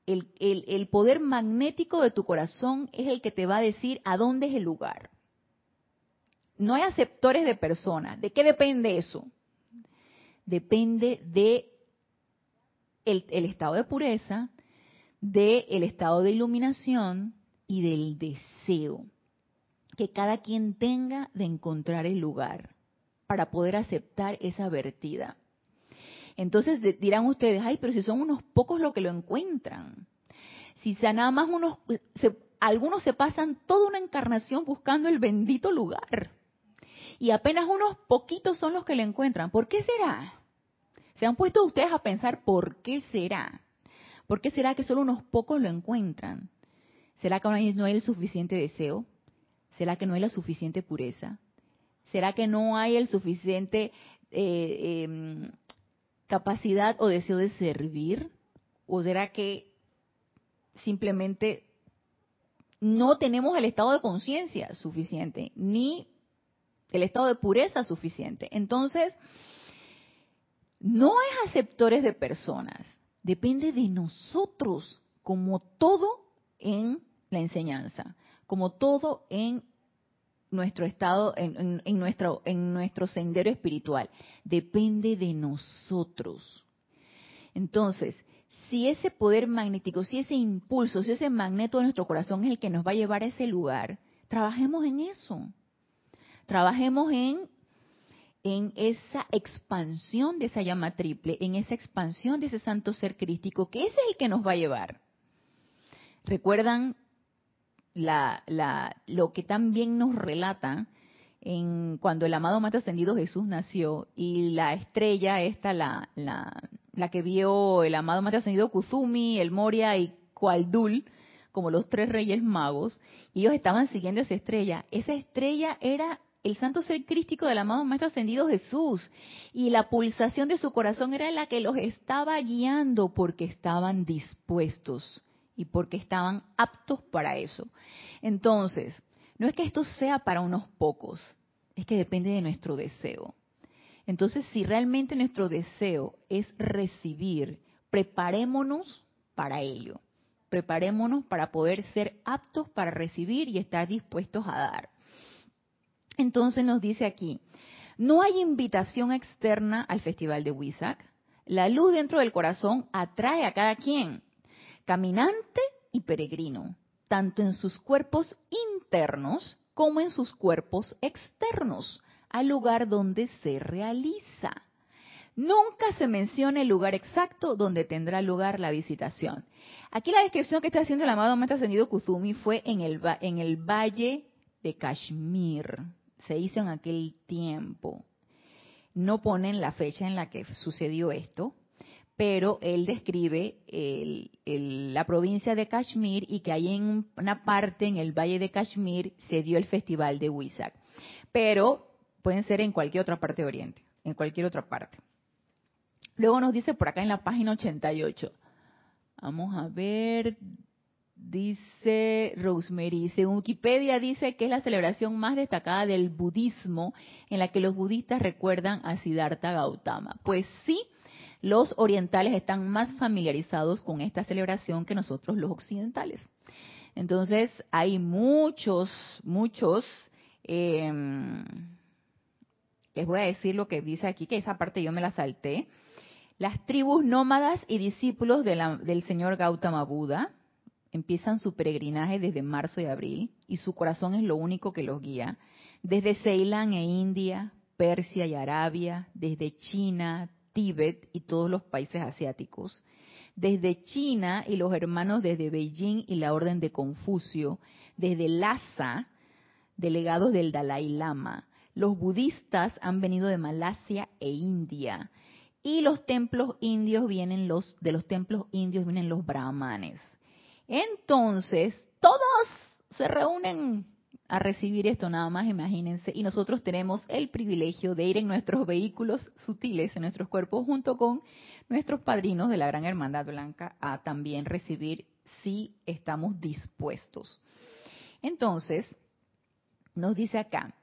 el, poder magnético de tu corazón es el que te va a decir a dónde es el lugar. No hay aceptores de personas. ¿De qué depende eso? Depende de el, estado de pureza, del estado de iluminación y del deseo que cada quien tenga de encontrar el lugar para poder aceptar esa vertida. Entonces dirán ustedes, ay, pero si son unos pocos los que lo encuentran. Si nada más unos, algunos se pasan toda una encarnación buscando el bendito lugar y apenas unos poquitos son los que le encuentran. ¿Por qué será? ¿Se han puesto ustedes a pensar por qué será? ¿Por qué será que solo unos pocos lo encuentran? ¿Será que no hay el suficiente deseo? ¿Será que no hay la suficiente pureza? ¿Será que no hay el suficiente eh, em, capacidad o deseo de servir? ¿O será que simplemente no tenemos el estado de conciencia suficiente, ni el estado de pureza suficiente. Entonces, no es aceptores de personas, depende de nosotros, como todo en la enseñanza, como todo en nuestro estado, en, nuestro, en nuestro sendero espiritual. Depende de nosotros. Entonces, si ese poder magnético, si ese impulso, si ese magneto de nuestro corazón es el que nos va a llevar a ese lugar, trabajemos en eso trabajemos en, en esa expansión de esa llama triple, en esa expansión de ese santo ser crístico, que ese es el que nos va a llevar. ¿Recuerdan la, la, lo que también nos relata en cuando el amado Maestro Ascendido Jesús nació y la estrella esta, la, la, que vio el amado Maestro Ascendido Kuzumi, el Moria y Kualdul, como los tres reyes magos, y ellos estaban siguiendo esa estrella. Esa estrella era el santo ser crístico del amado Maestro Ascendido Jesús. Y la pulsación de su corazón era la que los estaba guiando porque estaban dispuestos y porque estaban aptos para eso. Entonces, no es que esto sea para unos pocos, es que depende de nuestro deseo. Entonces, si realmente nuestro deseo es recibir, preparémonos para ello. Preparémonos para poder ser aptos para recibir y estar dispuestos a dar. Entonces nos dice aquí, no hay invitación externa al festival de Huizac. La luz dentro del corazón atrae a cada quien, caminante y peregrino, tanto en sus cuerpos internos como en sus cuerpos externos, al lugar donde se realiza. Nunca se menciona el lugar exacto donde tendrá lugar la visitación. Aquí la descripción que está haciendo el amado Maestro Ascendido Kuzumi fue en el, en el valle de Kashmir se hizo en aquel tiempo. No ponen la fecha en la que sucedió esto, pero él describe la provincia de Kashmir y que hay en una parte en el valle de Kashmir se dio el festival de Huizak. Pero pueden ser en cualquier otra parte de Oriente, en cualquier otra parte. Luego nos dice por acá en la página 88. Vamos a ver, Dice Rosemary, según Wikipedia dice que es la celebración más destacada del budismo en la que los budistas recuerdan a Siddhartha Gautama. Pues sí, los orientales están más familiarizados con esta celebración que nosotros los occidentales. Entonces hay muchos, muchos, em, les voy a decir lo que dice aquí, que esa parte yo me la salté. Las tribus nómadas y discípulos del señor Gautama Buda, empiezan su peregrinaje desde marzo y abril y su corazón es lo único que los guía. Desde Ceilán e India, Persia y Arabia, desde China, Tíbet y todos los países asiáticos. Desde China y los hermanos desde Beijing y la Orden de Confucio, desde Lhasa, delegados del Dalai Lama. Los budistas han venido de Malasia e India y los templos indios vienen los de los templos indios vienen los brahmanes. Entonces, todos se reúnen a recibir esto nada más, imagínense, y nosotros tenemos el privilegio de ir en nuestros vehículos sutiles, en nuestros cuerpos, junto con nuestros padrinos de la Gran Hermandad Blanca, a también recibir si estamos dispuestos. Entonces, nos dice acá,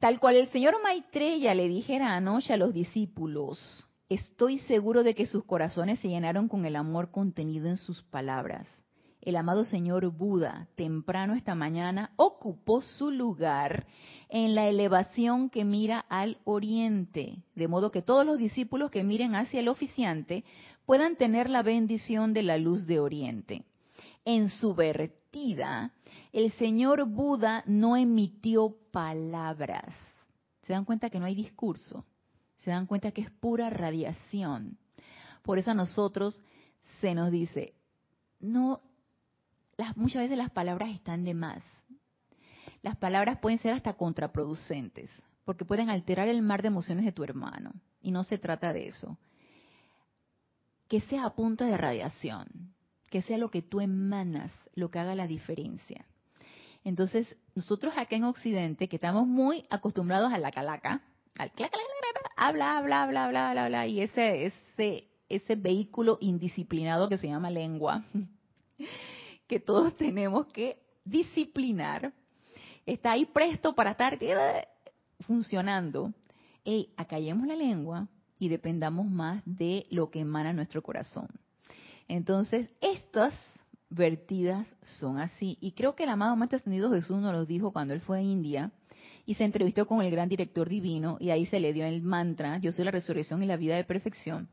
tal cual el señor Maitreya le dijera anoche a los discípulos, estoy seguro de que sus corazones se llenaron con el amor contenido en sus palabras el amado señor Buda, temprano esta mañana, ocupó su lugar en la elevación que mira al oriente, de modo que todos los discípulos que miren hacia el oficiante puedan tener la bendición de la luz de oriente. En su vertida, el señor Buda no emitió palabras. Se dan cuenta que no hay discurso. Se dan cuenta que es pura radiación. Por eso a nosotros se nos dice, no muchas veces las palabras están de más. Las palabras pueden ser hasta contraproducentes, porque pueden alterar el mar de emociones de tu hermano. Y no se trata de eso. Que sea a punto de radiación, que sea lo que tú emanas, lo que haga la diferencia. Entonces, nosotros acá en Occidente, que estamos muy acostumbrados a la calaca, al clac, habla, habla, habla, habla, habla, habla, y ese, ese, ese vehículo indisciplinado que se llama lengua, [laughs] que todos [laughs] tenemos que disciplinar, está ahí presto para estar funcionando. Hey, acallemos la lengua y dependamos más de lo que emana nuestro corazón. Entonces, estas vertidas son así. Y creo que el amado Maestro Ascendido Jesús nos lo dijo cuando él fue a India y se entrevistó con el gran director divino y ahí se le dio el mantra, yo soy la resurrección y la vida de perfección.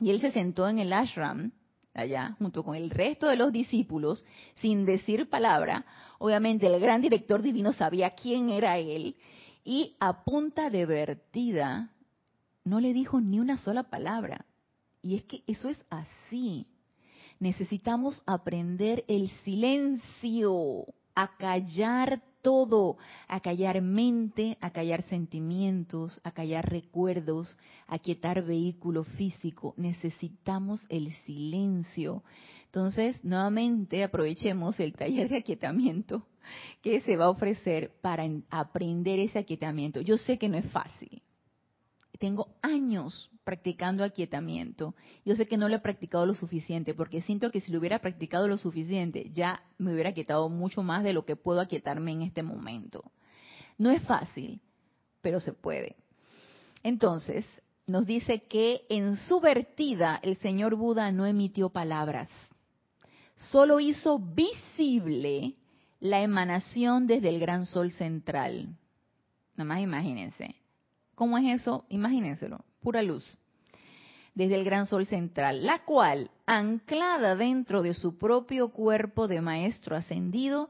Y él se sentó en el ashram allá, junto con el resto de los discípulos, sin decir palabra. Obviamente el gran director divino sabía quién era él y a punta de vertida no le dijo ni una sola palabra. Y es que eso es así. Necesitamos aprender el silencio, a callar todo, a callar mente, a callar sentimientos, a callar recuerdos, a quietar vehículo físico. Necesitamos el silencio. Entonces, nuevamente aprovechemos el taller de aquietamiento que se va a ofrecer para aprender ese aquietamiento. Yo sé que no es fácil. Tengo años practicando aquietamiento. Yo sé que no lo he practicado lo suficiente, porque siento que si lo hubiera practicado lo suficiente, ya me hubiera aquietado mucho más de lo que puedo aquietarme en este momento. No es fácil, pero se puede. Entonces, nos dice que en su vertida el señor Buda no emitió palabras, solo hizo visible la emanación desde el gran sol central. Nada más imagínense. ¿Cómo es eso? Imagínenselo pura luz, desde el gran sol central, la cual, anclada dentro de su propio cuerpo de maestro ascendido,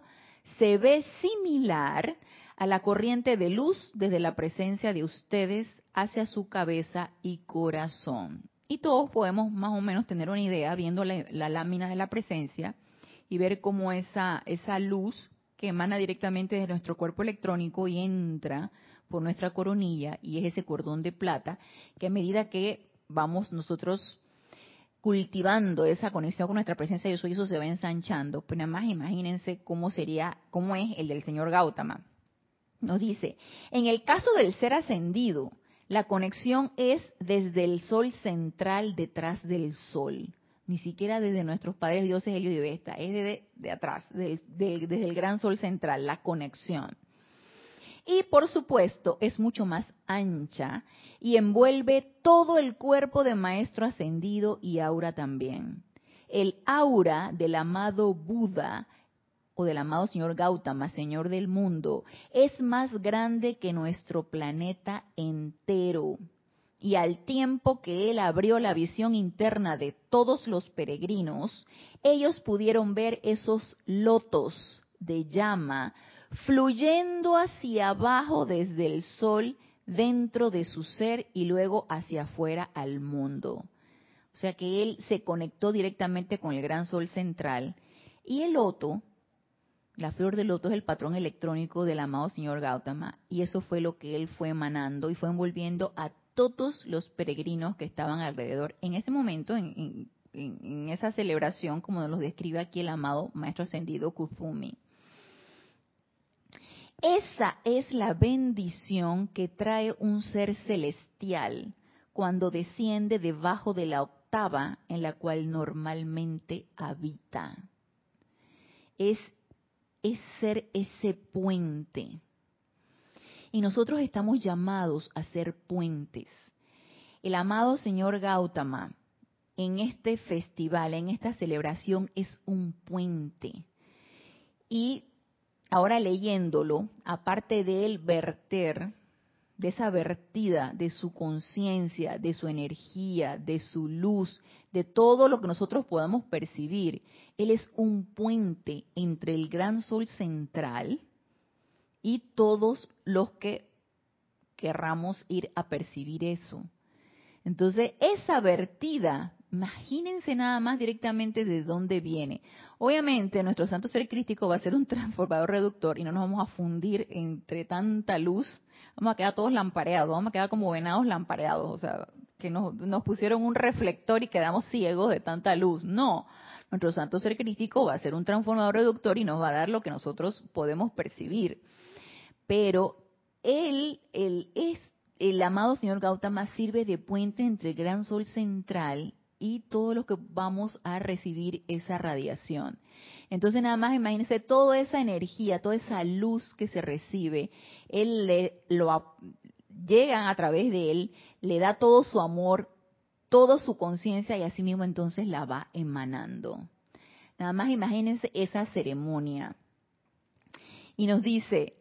se ve similar a la corriente de luz desde la presencia de ustedes hacia su cabeza y corazón. Y todos podemos más o menos tener una idea viendo la, lámina de la presencia y ver cómo esa, esa luz que emana directamente de nuestro cuerpo electrónico y entra por nuestra coronilla y es ese cordón de plata que a medida que vamos nosotros cultivando esa conexión con nuestra presencia yo soy eso se va ensanchando. Pues nada más imagínense cómo sería cómo es el del señor Gautama. Nos dice en el caso del ser ascendido la conexión es desde el sol central detrás del sol. Ni siquiera desde nuestros padres dioses Helio y Vesta, es desde de atrás, desde el gran sol central, la conexión. Y por supuesto es mucho más ancha y envuelve todo el cuerpo de Maestro Ascendido y aura también. El aura del amado Buda o del amado Señor Gautama, Señor del mundo, es más grande que nuestro planeta entero. Y al tiempo que él abrió la visión interna de todos los peregrinos, ellos pudieron ver esos lotos de llama fluyendo hacia abajo desde el sol dentro de su ser y luego hacia afuera al mundo. O sea que él se conectó directamente con el gran sol central y el loto, la flor del loto es el patrón electrónico del amado señor Gautama y eso fue lo que él fue emanando y fue envolviendo a todos los peregrinos que estaban alrededor en ese momento, en, en esa celebración, como nos describe aquí el amado Maestro Ascendido Kuzumi. Esa es la bendición que trae un ser celestial cuando desciende debajo de la octava en la cual normalmente habita. Es, es ser ese puente. Y nosotros estamos llamados a ser puentes. El amado señor Gautama en este festival, en esta celebración, es un puente. Y ahora leyéndolo, aparte de él verter, de esa vertida de su conciencia, de su energía, de su luz, de todo lo que nosotros podamos percibir, él es un puente entre el gran sol central y todos los que querramos ir a percibir eso. Entonces, esa vertida Imagínense nada más directamente de dónde viene. Obviamente, nuestro santo ser crístico va a ser un [laughs] transformador reductor y no nos vamos a fundir entre tanta luz. Vamos a quedar todos lampareados, vamos a quedar como venados lampareados, o sea, que nos, nos pusieron un reflector y quedamos ciegos de tanta luz. No, nuestro santo ser crístico va a ser un transformador reductor y nos va a dar lo que nosotros podemos percibir. Pero él, él es el amado señor Gautama sirve de puente entre el gran sol central y todo lo que vamos a recibir esa radiación. Entonces nada más imagínense toda esa energía, toda esa luz que se recibe, él le, lo llegan a través de él, le da todo su amor, toda su conciencia y así mismo entonces la va emanando. Nada más imagínense esa ceremonia. Y nos dice,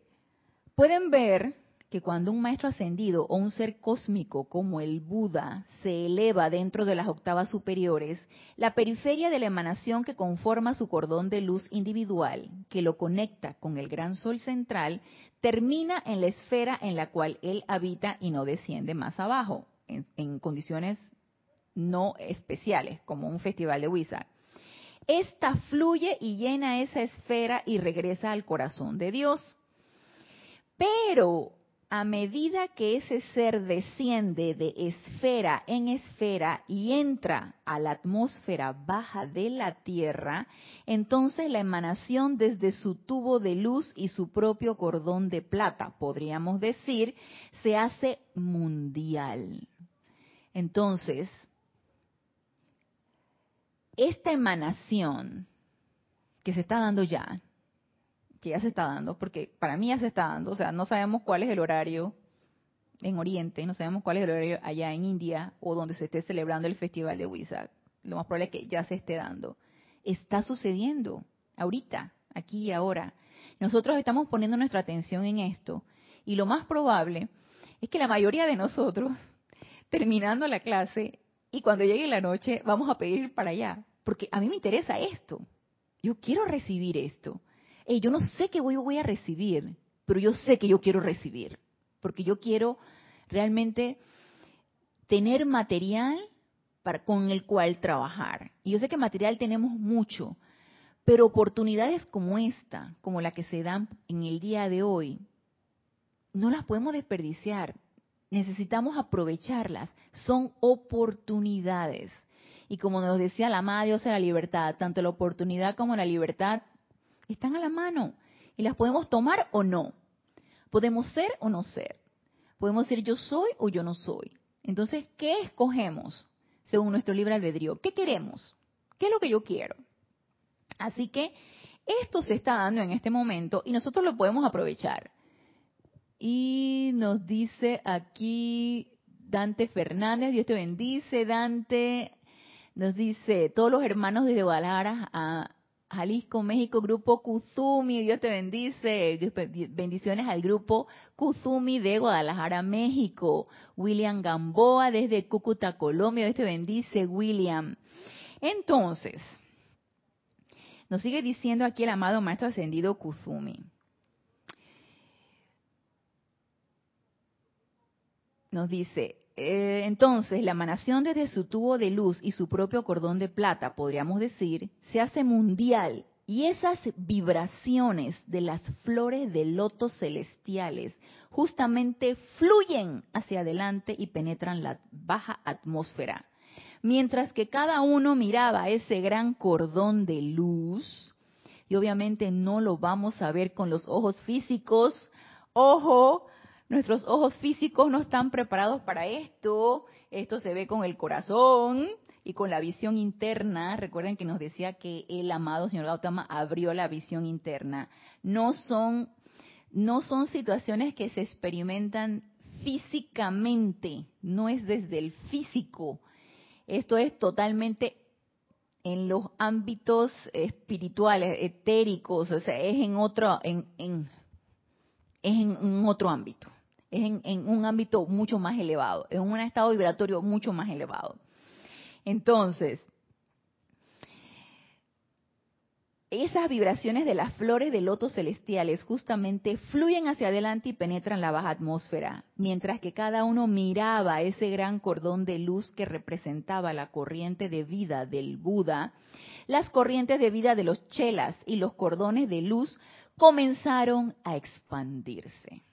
pueden ver que cuando un maestro ascendido o un ser cósmico como el Buda se eleva dentro de las octavas superiores, la periferia de la emanación que conforma su cordón de luz individual, que lo conecta con el gran sol central, termina en la esfera en la cual él habita y no desciende más abajo, en, condiciones no especiales, como un festival de Wizard. Esta fluye y llena esa esfera y regresa al corazón de Dios. Pero a medida que ese ser desciende de esfera en esfera y entra a la atmósfera baja de la Tierra, entonces la emanación desde su tubo de luz y su propio cordón de plata, podríamos decir, se hace mundial. Entonces, esta emanación que se está dando ya, que ya se está dando, porque para mí ya se está dando, o sea, no sabemos cuál es el horario en Oriente, no sabemos cuál es el horario allá en India o donde se esté celebrando el festival de Wizard. Lo más probable es que ya se esté dando. Está sucediendo ahorita, aquí y ahora. Nosotros estamos poniendo nuestra atención en esto y lo más probable es que la mayoría de nosotros, [laughs] terminando la clase y cuando llegue la noche, vamos a pedir para allá, porque a mí me interesa esto. Yo quiero recibir esto yo no sé qué voy, voy a recibir, pero yo sé que yo quiero recibir, porque yo quiero realmente tener material para, con el cual trabajar. Y yo sé que material tenemos mucho, pero oportunidades como esta, como la que se dan en el día de hoy, no las podemos desperdiciar. Necesitamos aprovecharlas. Son oportunidades. Y como nos decía la amada Dios de la libertad, tanto la oportunidad como la libertad están a la mano y las podemos tomar o no. Podemos ser o no ser. Podemos decir yo soy o yo no soy. Entonces, ¿qué escogemos según nuestro libre albedrío? ¿Qué queremos? ¿Qué es lo que yo quiero? Así que esto se está dando en este momento y nosotros lo podemos aprovechar. Y nos dice aquí Dante Fernández, Dios te bendice, Dante. Nos dice, todos los hermanos desde Guadalajara a, Jalisco, México, grupo Kuzumi, Dios te bendice. Bendiciones al grupo Kuzumi de Guadalajara, México. William Gamboa desde Cúcuta, Colombia, Dios te bendice, William. Entonces, nos sigue diciendo aquí el amado Maestro Ascendido Kuzumi. Nos dice, eh, entonces, la emanación desde su tubo de luz y su propio cordón de plata, podríamos decir, se hace mundial Y esas vibraciones de las flores de loto celestiales justamente fluyen hacia adelante y penetran la baja atmósfera. Mientras que cada uno miraba ese gran cordón de luz, y obviamente no lo vamos a ver con los ojos físicos, ojo, nuestros ojos físicos no están preparados para esto, esto se ve con el corazón, y con la visión interna, recuerden que nos decía que el amado señor Gautama abrió la visión interna. No son, no son situaciones que se experimentan físicamente, no es desde el físico. Esto es totalmente en los ámbitos espirituales, etéricos, o sea, es en otro, en, en, es en otro ámbito, es en, en un ámbito mucho más elevado, en un estado vibratorio mucho más elevado. Entonces, esas vibraciones de las flores de loto celestiales justamente fluyen hacia adelante y penetran la baja atmósfera, mientras que cada uno miraba ese gran cordón de luz que representaba la corriente de vida del Buda, las corrientes de vida de los chelas y los cordones de luz comenzaron a expandirse.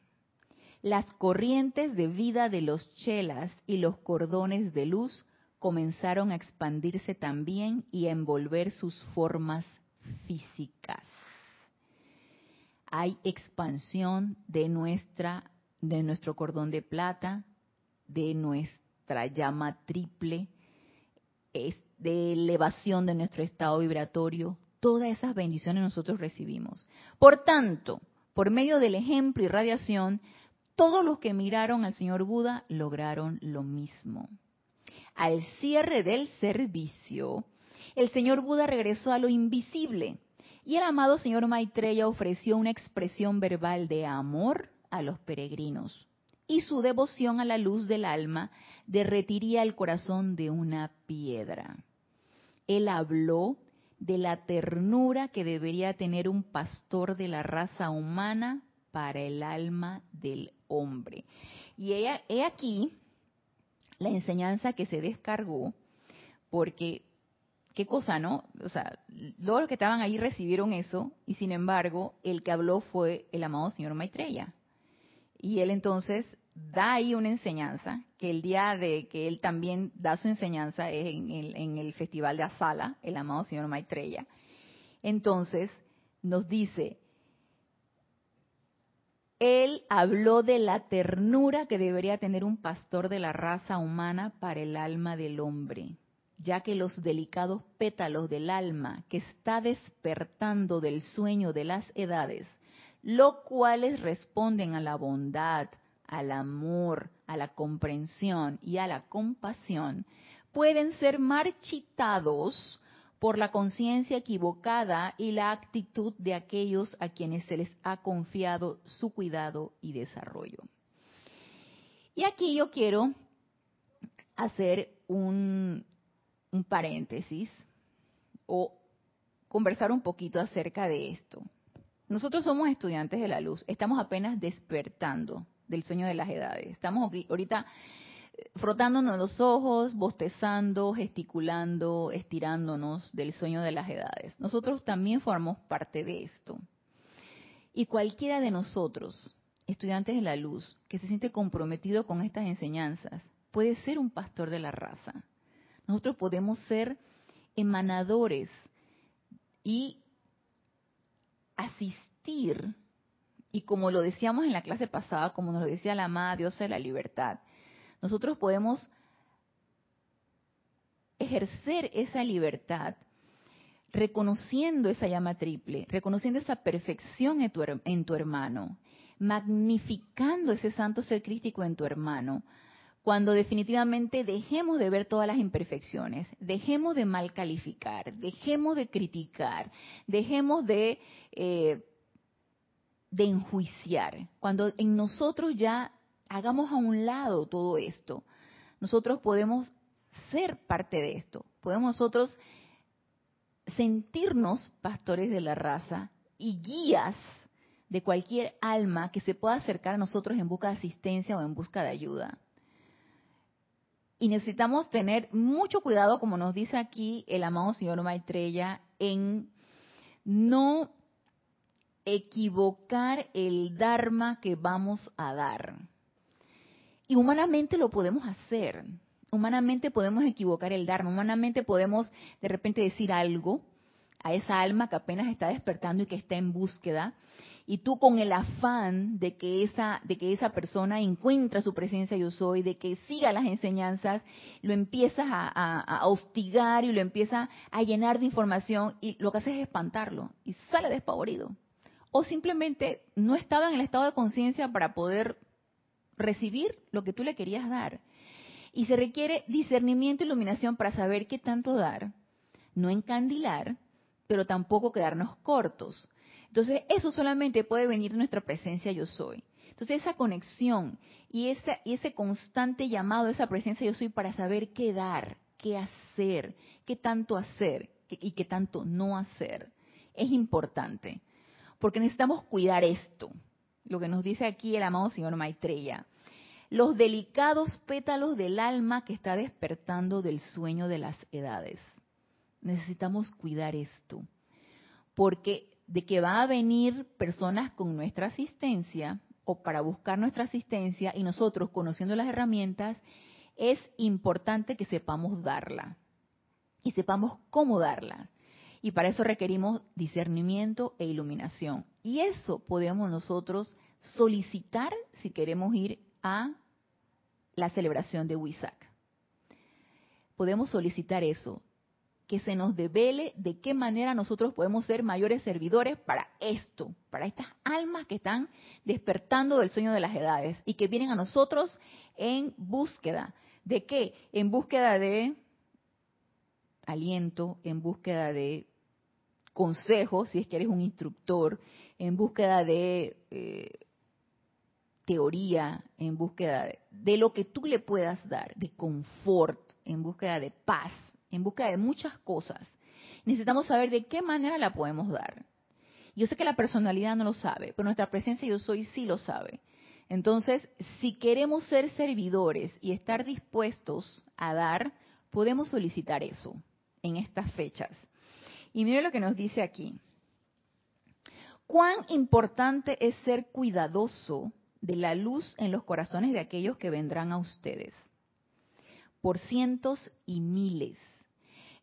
Las corrientes de vida de los chelas y los cordones de luz comenzaron a expandirse también y a envolver sus formas físicas. Hay expansión de nuestra de nuestro cordón de plata, de nuestra llama triple, de elevación de nuestro estado vibratorio, todas esas bendiciones nosotros recibimos. Por tanto, por medio del ejemplo y radiación, todos los que miraron al señor Buda lograron lo mismo. Al cierre del servicio, el señor Buda regresó a lo invisible y el amado señor Maitreya ofreció una expresión verbal de amor a los peregrinos. Y su devoción a la luz del alma derretiría el corazón de una piedra. Él habló de la ternura que debería tener un pastor de la raza humana para el alma del hombre. Y he aquí la enseñanza que se descargó, porque qué cosa, ¿no? O sea, todos los que estaban ahí recibieron eso y sin embargo el que habló fue el amado señor Maitreya. Y él entonces da ahí una enseñanza, que el día de que él también da su enseñanza es en el, en el festival de Asala, el amado señor Maitreya. Entonces nos dice, él habló de la ternura que debería tener un pastor de la raza humana para el alma del hombre, ya que los delicados pétalos del alma que está despertando del sueño de las edades, lo cuales responden a la bondad, al amor, a la comprensión y a la compasión, pueden ser marchitados por la conciencia equivocada y la actitud de aquellos a quienes se les ha confiado su cuidado y desarrollo. Y aquí yo quiero hacer un, paréntesis o conversar un poquito acerca de esto. Nosotros somos estudiantes de la luz, estamos apenas despertando del sueño de las edades. Estamos ahorita frotándonos los ojos, bostezando, gesticulando, estirándonos del sueño de las edades. Nosotros también formamos parte de esto. Y cualquiera de nosotros, estudiantes de la luz, que se siente comprometido con estas enseñanzas, puede ser un pastor de la raza. Nosotros podemos ser emanadores y asistir, y como lo decíamos en la clase pasada, como nos lo decía la amada diosa de la libertad, nosotros podemos ejercer esa libertad reconociendo esa llama triple, reconociendo esa perfección en tu, hermano, magnificando ese santo ser crístico en tu hermano, cuando definitivamente dejemos de ver todas las imperfecciones, dejemos de mal calificar, dejemos de criticar, dejemos de, eh, de enjuiciar, cuando en nosotros ya hagamos a un lado todo esto. Nosotros podemos ser parte de esto. Podemos nosotros sentirnos pastores de la raza y guías de cualquier alma que se pueda acercar a nosotros en busca de asistencia o en busca de ayuda. Y necesitamos tener mucho cuidado, como nos dice aquí el amado señor Maitreya, en no equivocar el Dharma que vamos a dar. Y humanamente lo podemos hacer. Humanamente podemos equivocar el Dharma. Humanamente podemos de repente decir algo a esa alma que apenas está despertando y que está en búsqueda y tú con el afán de que esa de que esa persona encuentre su presencia yo soy de que siga las enseñanzas lo empiezas a, hostigar y lo empiezas a llenar de información y lo que haces es espantarlo y sale despavorido o simplemente no estaba en el estado de conciencia para poder recibir lo que tú le querías dar y se requiere discernimiento e iluminación para saber qué tanto dar no encandilar pero tampoco quedarnos cortos entonces, eso solamente puede venir de nuestra presencia yo soy. Entonces, esa conexión y ese, constante llamado a esa presencia yo soy para saber qué dar, qué hacer, qué tanto hacer y qué tanto no hacer, es importante. Porque necesitamos cuidar esto, lo que nos dice aquí el amado señor Maitreya. Los delicados pétalos del alma que está despertando del sueño de las edades. Necesitamos cuidar esto. Porque de que va a venir personas con nuestra asistencia o para buscar nuestra asistencia y nosotros conociendo las herramientas, es importante que sepamos darla y sepamos cómo darla. Y para eso requerimos discernimiento e iluminación. Y eso podemos nosotros solicitar si queremos ir a la celebración de Huizac. Podemos solicitar eso que se nos devele de qué manera nosotros podemos ser mayores servidores para esto, para estas almas que están despertando del sueño de las edades y que vienen a nosotros en búsqueda. ¿De qué? En búsqueda de aliento, en búsqueda de consejo, si es que eres un instructor, en búsqueda de eh, teoría, en búsqueda de lo que tú le puedas dar, de confort, en búsqueda de paz, en busca de muchas cosas. Necesitamos saber de qué manera la podemos dar. Yo sé que la personalidad no lo sabe, pero nuestra presencia yo soy sí lo sabe. Entonces, si queremos ser servidores y estar dispuestos a dar, podemos solicitar eso en estas fechas. Y mire lo que nos dice aquí. Cuán importante es ser cuidadoso de la luz en los corazones de aquellos que vendrán a ustedes. Por cientos y miles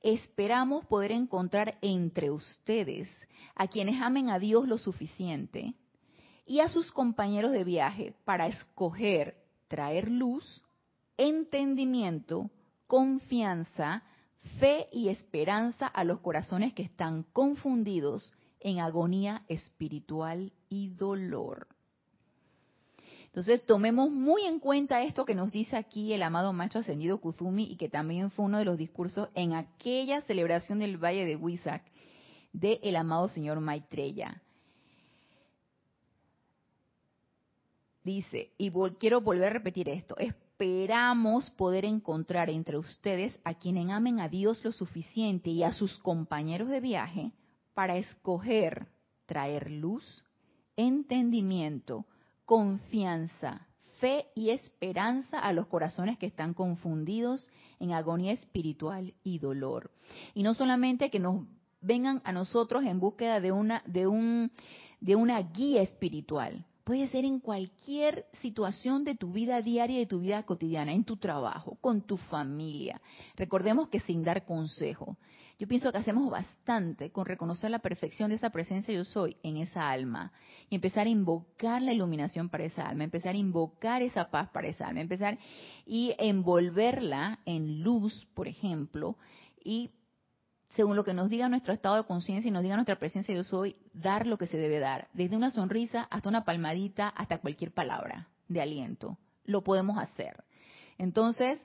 esperamos poder encontrar entre ustedes a quienes amen a Dios lo suficiente y a sus compañeros de viaje para escoger traer luz, entendimiento, confianza, fe y esperanza a los corazones que están confundidos en agonía espiritual y dolor. Entonces, tomemos muy en cuenta esto que nos dice aquí el amado Maestro Ascendido Kuzumi y que también fue uno de los discursos en aquella celebración del Valle de Huizac del el amado Señor Maitreya. Dice, y quiero volver a repetir esto, esperamos poder encontrar entre ustedes a quienes amen a Dios lo suficiente y a sus compañeros de viaje para escoger traer luz, entendimiento, confianza, fe y esperanza a los corazones que están confundidos en agonía espiritual y dolor. Y no solamente que nos vengan a nosotros en búsqueda de una de un de una guía espiritual. Puede ser en cualquier situación de tu vida diaria y de tu vida cotidiana, en tu trabajo, con tu familia. Recordemos que sin dar consejo, yo pienso que hacemos bastante con reconocer la perfección de esa presencia yo soy en esa alma y empezar a invocar la iluminación para esa alma, empezar a invocar esa paz para esa alma, empezar y envolverla en luz, por ejemplo, y según lo que nos diga nuestro estado de conciencia y nos diga nuestra presencia yo soy, dar lo que se debe dar, desde una sonrisa hasta una palmadita, hasta cualquier palabra de aliento. Lo podemos hacer. Entonces,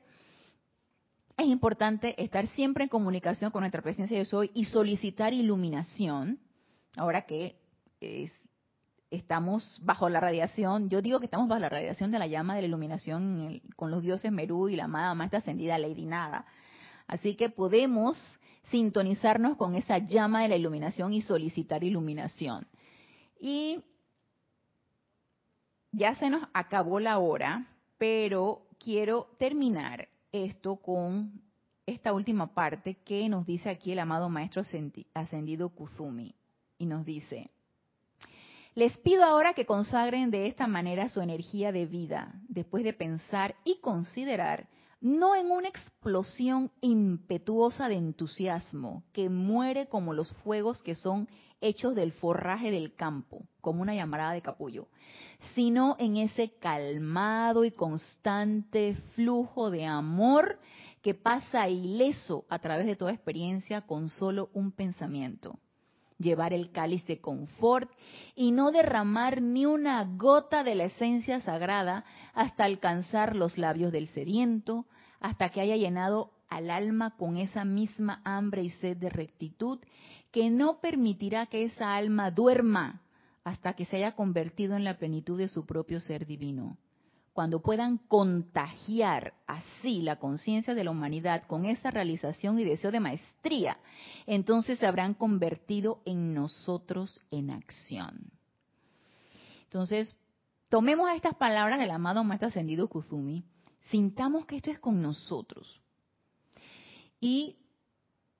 es importante estar siempre en comunicación con nuestra presencia yo soy y solicitar iluminación, ahora que estamos bajo la radiación, yo digo que estamos bajo la radiación de la llama de la iluminación con los dioses Merú y la amada más ascendida Lady Nada. Así que podemos sintonizarnos con esa llama de la iluminación y solicitar iluminación. Y ya se nos acabó la hora, pero quiero terminar esto con esta última parte que nos dice aquí el amado Maestro Ascendido Kuzumi. y nos dice, les pido ahora que consagren de esta manera su energía de vida, después de pensar y considerar, no en una explosión impetuosa de entusiasmo que muere como los fuegos que son hechos del forraje del campo, como una llamarada de capullo, sino en ese calmado y constante flujo de amor que pasa ileso a través de toda experiencia con solo un pensamiento llevar el cáliz de confort y no derramar ni una gota de la esencia sagrada hasta alcanzar los labios del sediento, hasta que haya llenado al alma con esa misma hambre y sed de rectitud que no permitirá que esa alma duerma hasta que se haya convertido en la plenitud de su propio ser divino cuando puedan contagiar así la conciencia de la humanidad con esa realización y deseo de maestría, entonces se habrán convertido en nosotros en acción. Entonces, tomemos estas palabras del amado Maestro Ascendido Kuzumi, sintamos que esto es con nosotros y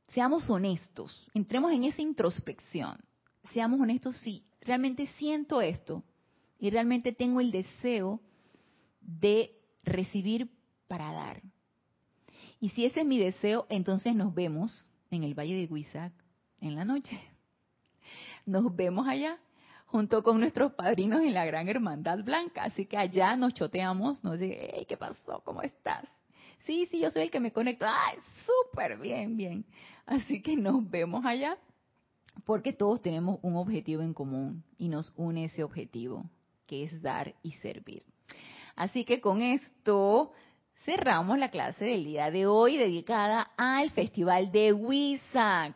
seamos honestos, entremos en esa introspección, seamos honestos si realmente siento esto y realmente tengo el deseo de recibir para dar. Y si ese es mi deseo, entonces nos vemos en el Valle de Huizac en la noche. Nos vemos allá junto con nuestros padrinos en la Gran Hermandad Blanca. Así que allá nos choteamos, nos dice, hey, ¿qué pasó? ¿Cómo estás? Sí, sí, yo soy el que me conecta. ¡Ay, súper bien, bien! Así que nos vemos allá porque todos tenemos un objetivo en común y nos une ese objetivo, que es dar y servir. Así que con esto cerramos la clase del día de hoy dedicada al Festival de Wisak.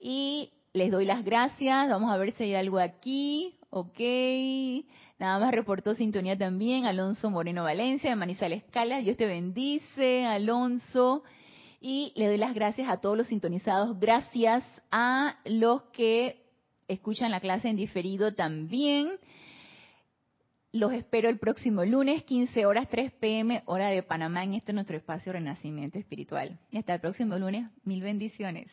Y les doy las gracias. Vamos a ver si hay algo aquí. Ok. Nada más reportó sintonía también Alonso Moreno Valencia de Manizales Calas. Dios te bendice, Alonso. Y le doy las gracias a todos los sintonizados. Gracias a los que escuchan la clase en diferido también. Los espero el próximo lunes, 15 horas 3 pm, hora de Panamá, en este nuestro espacio Renacimiento Espiritual. Y hasta el próximo lunes, mil bendiciones.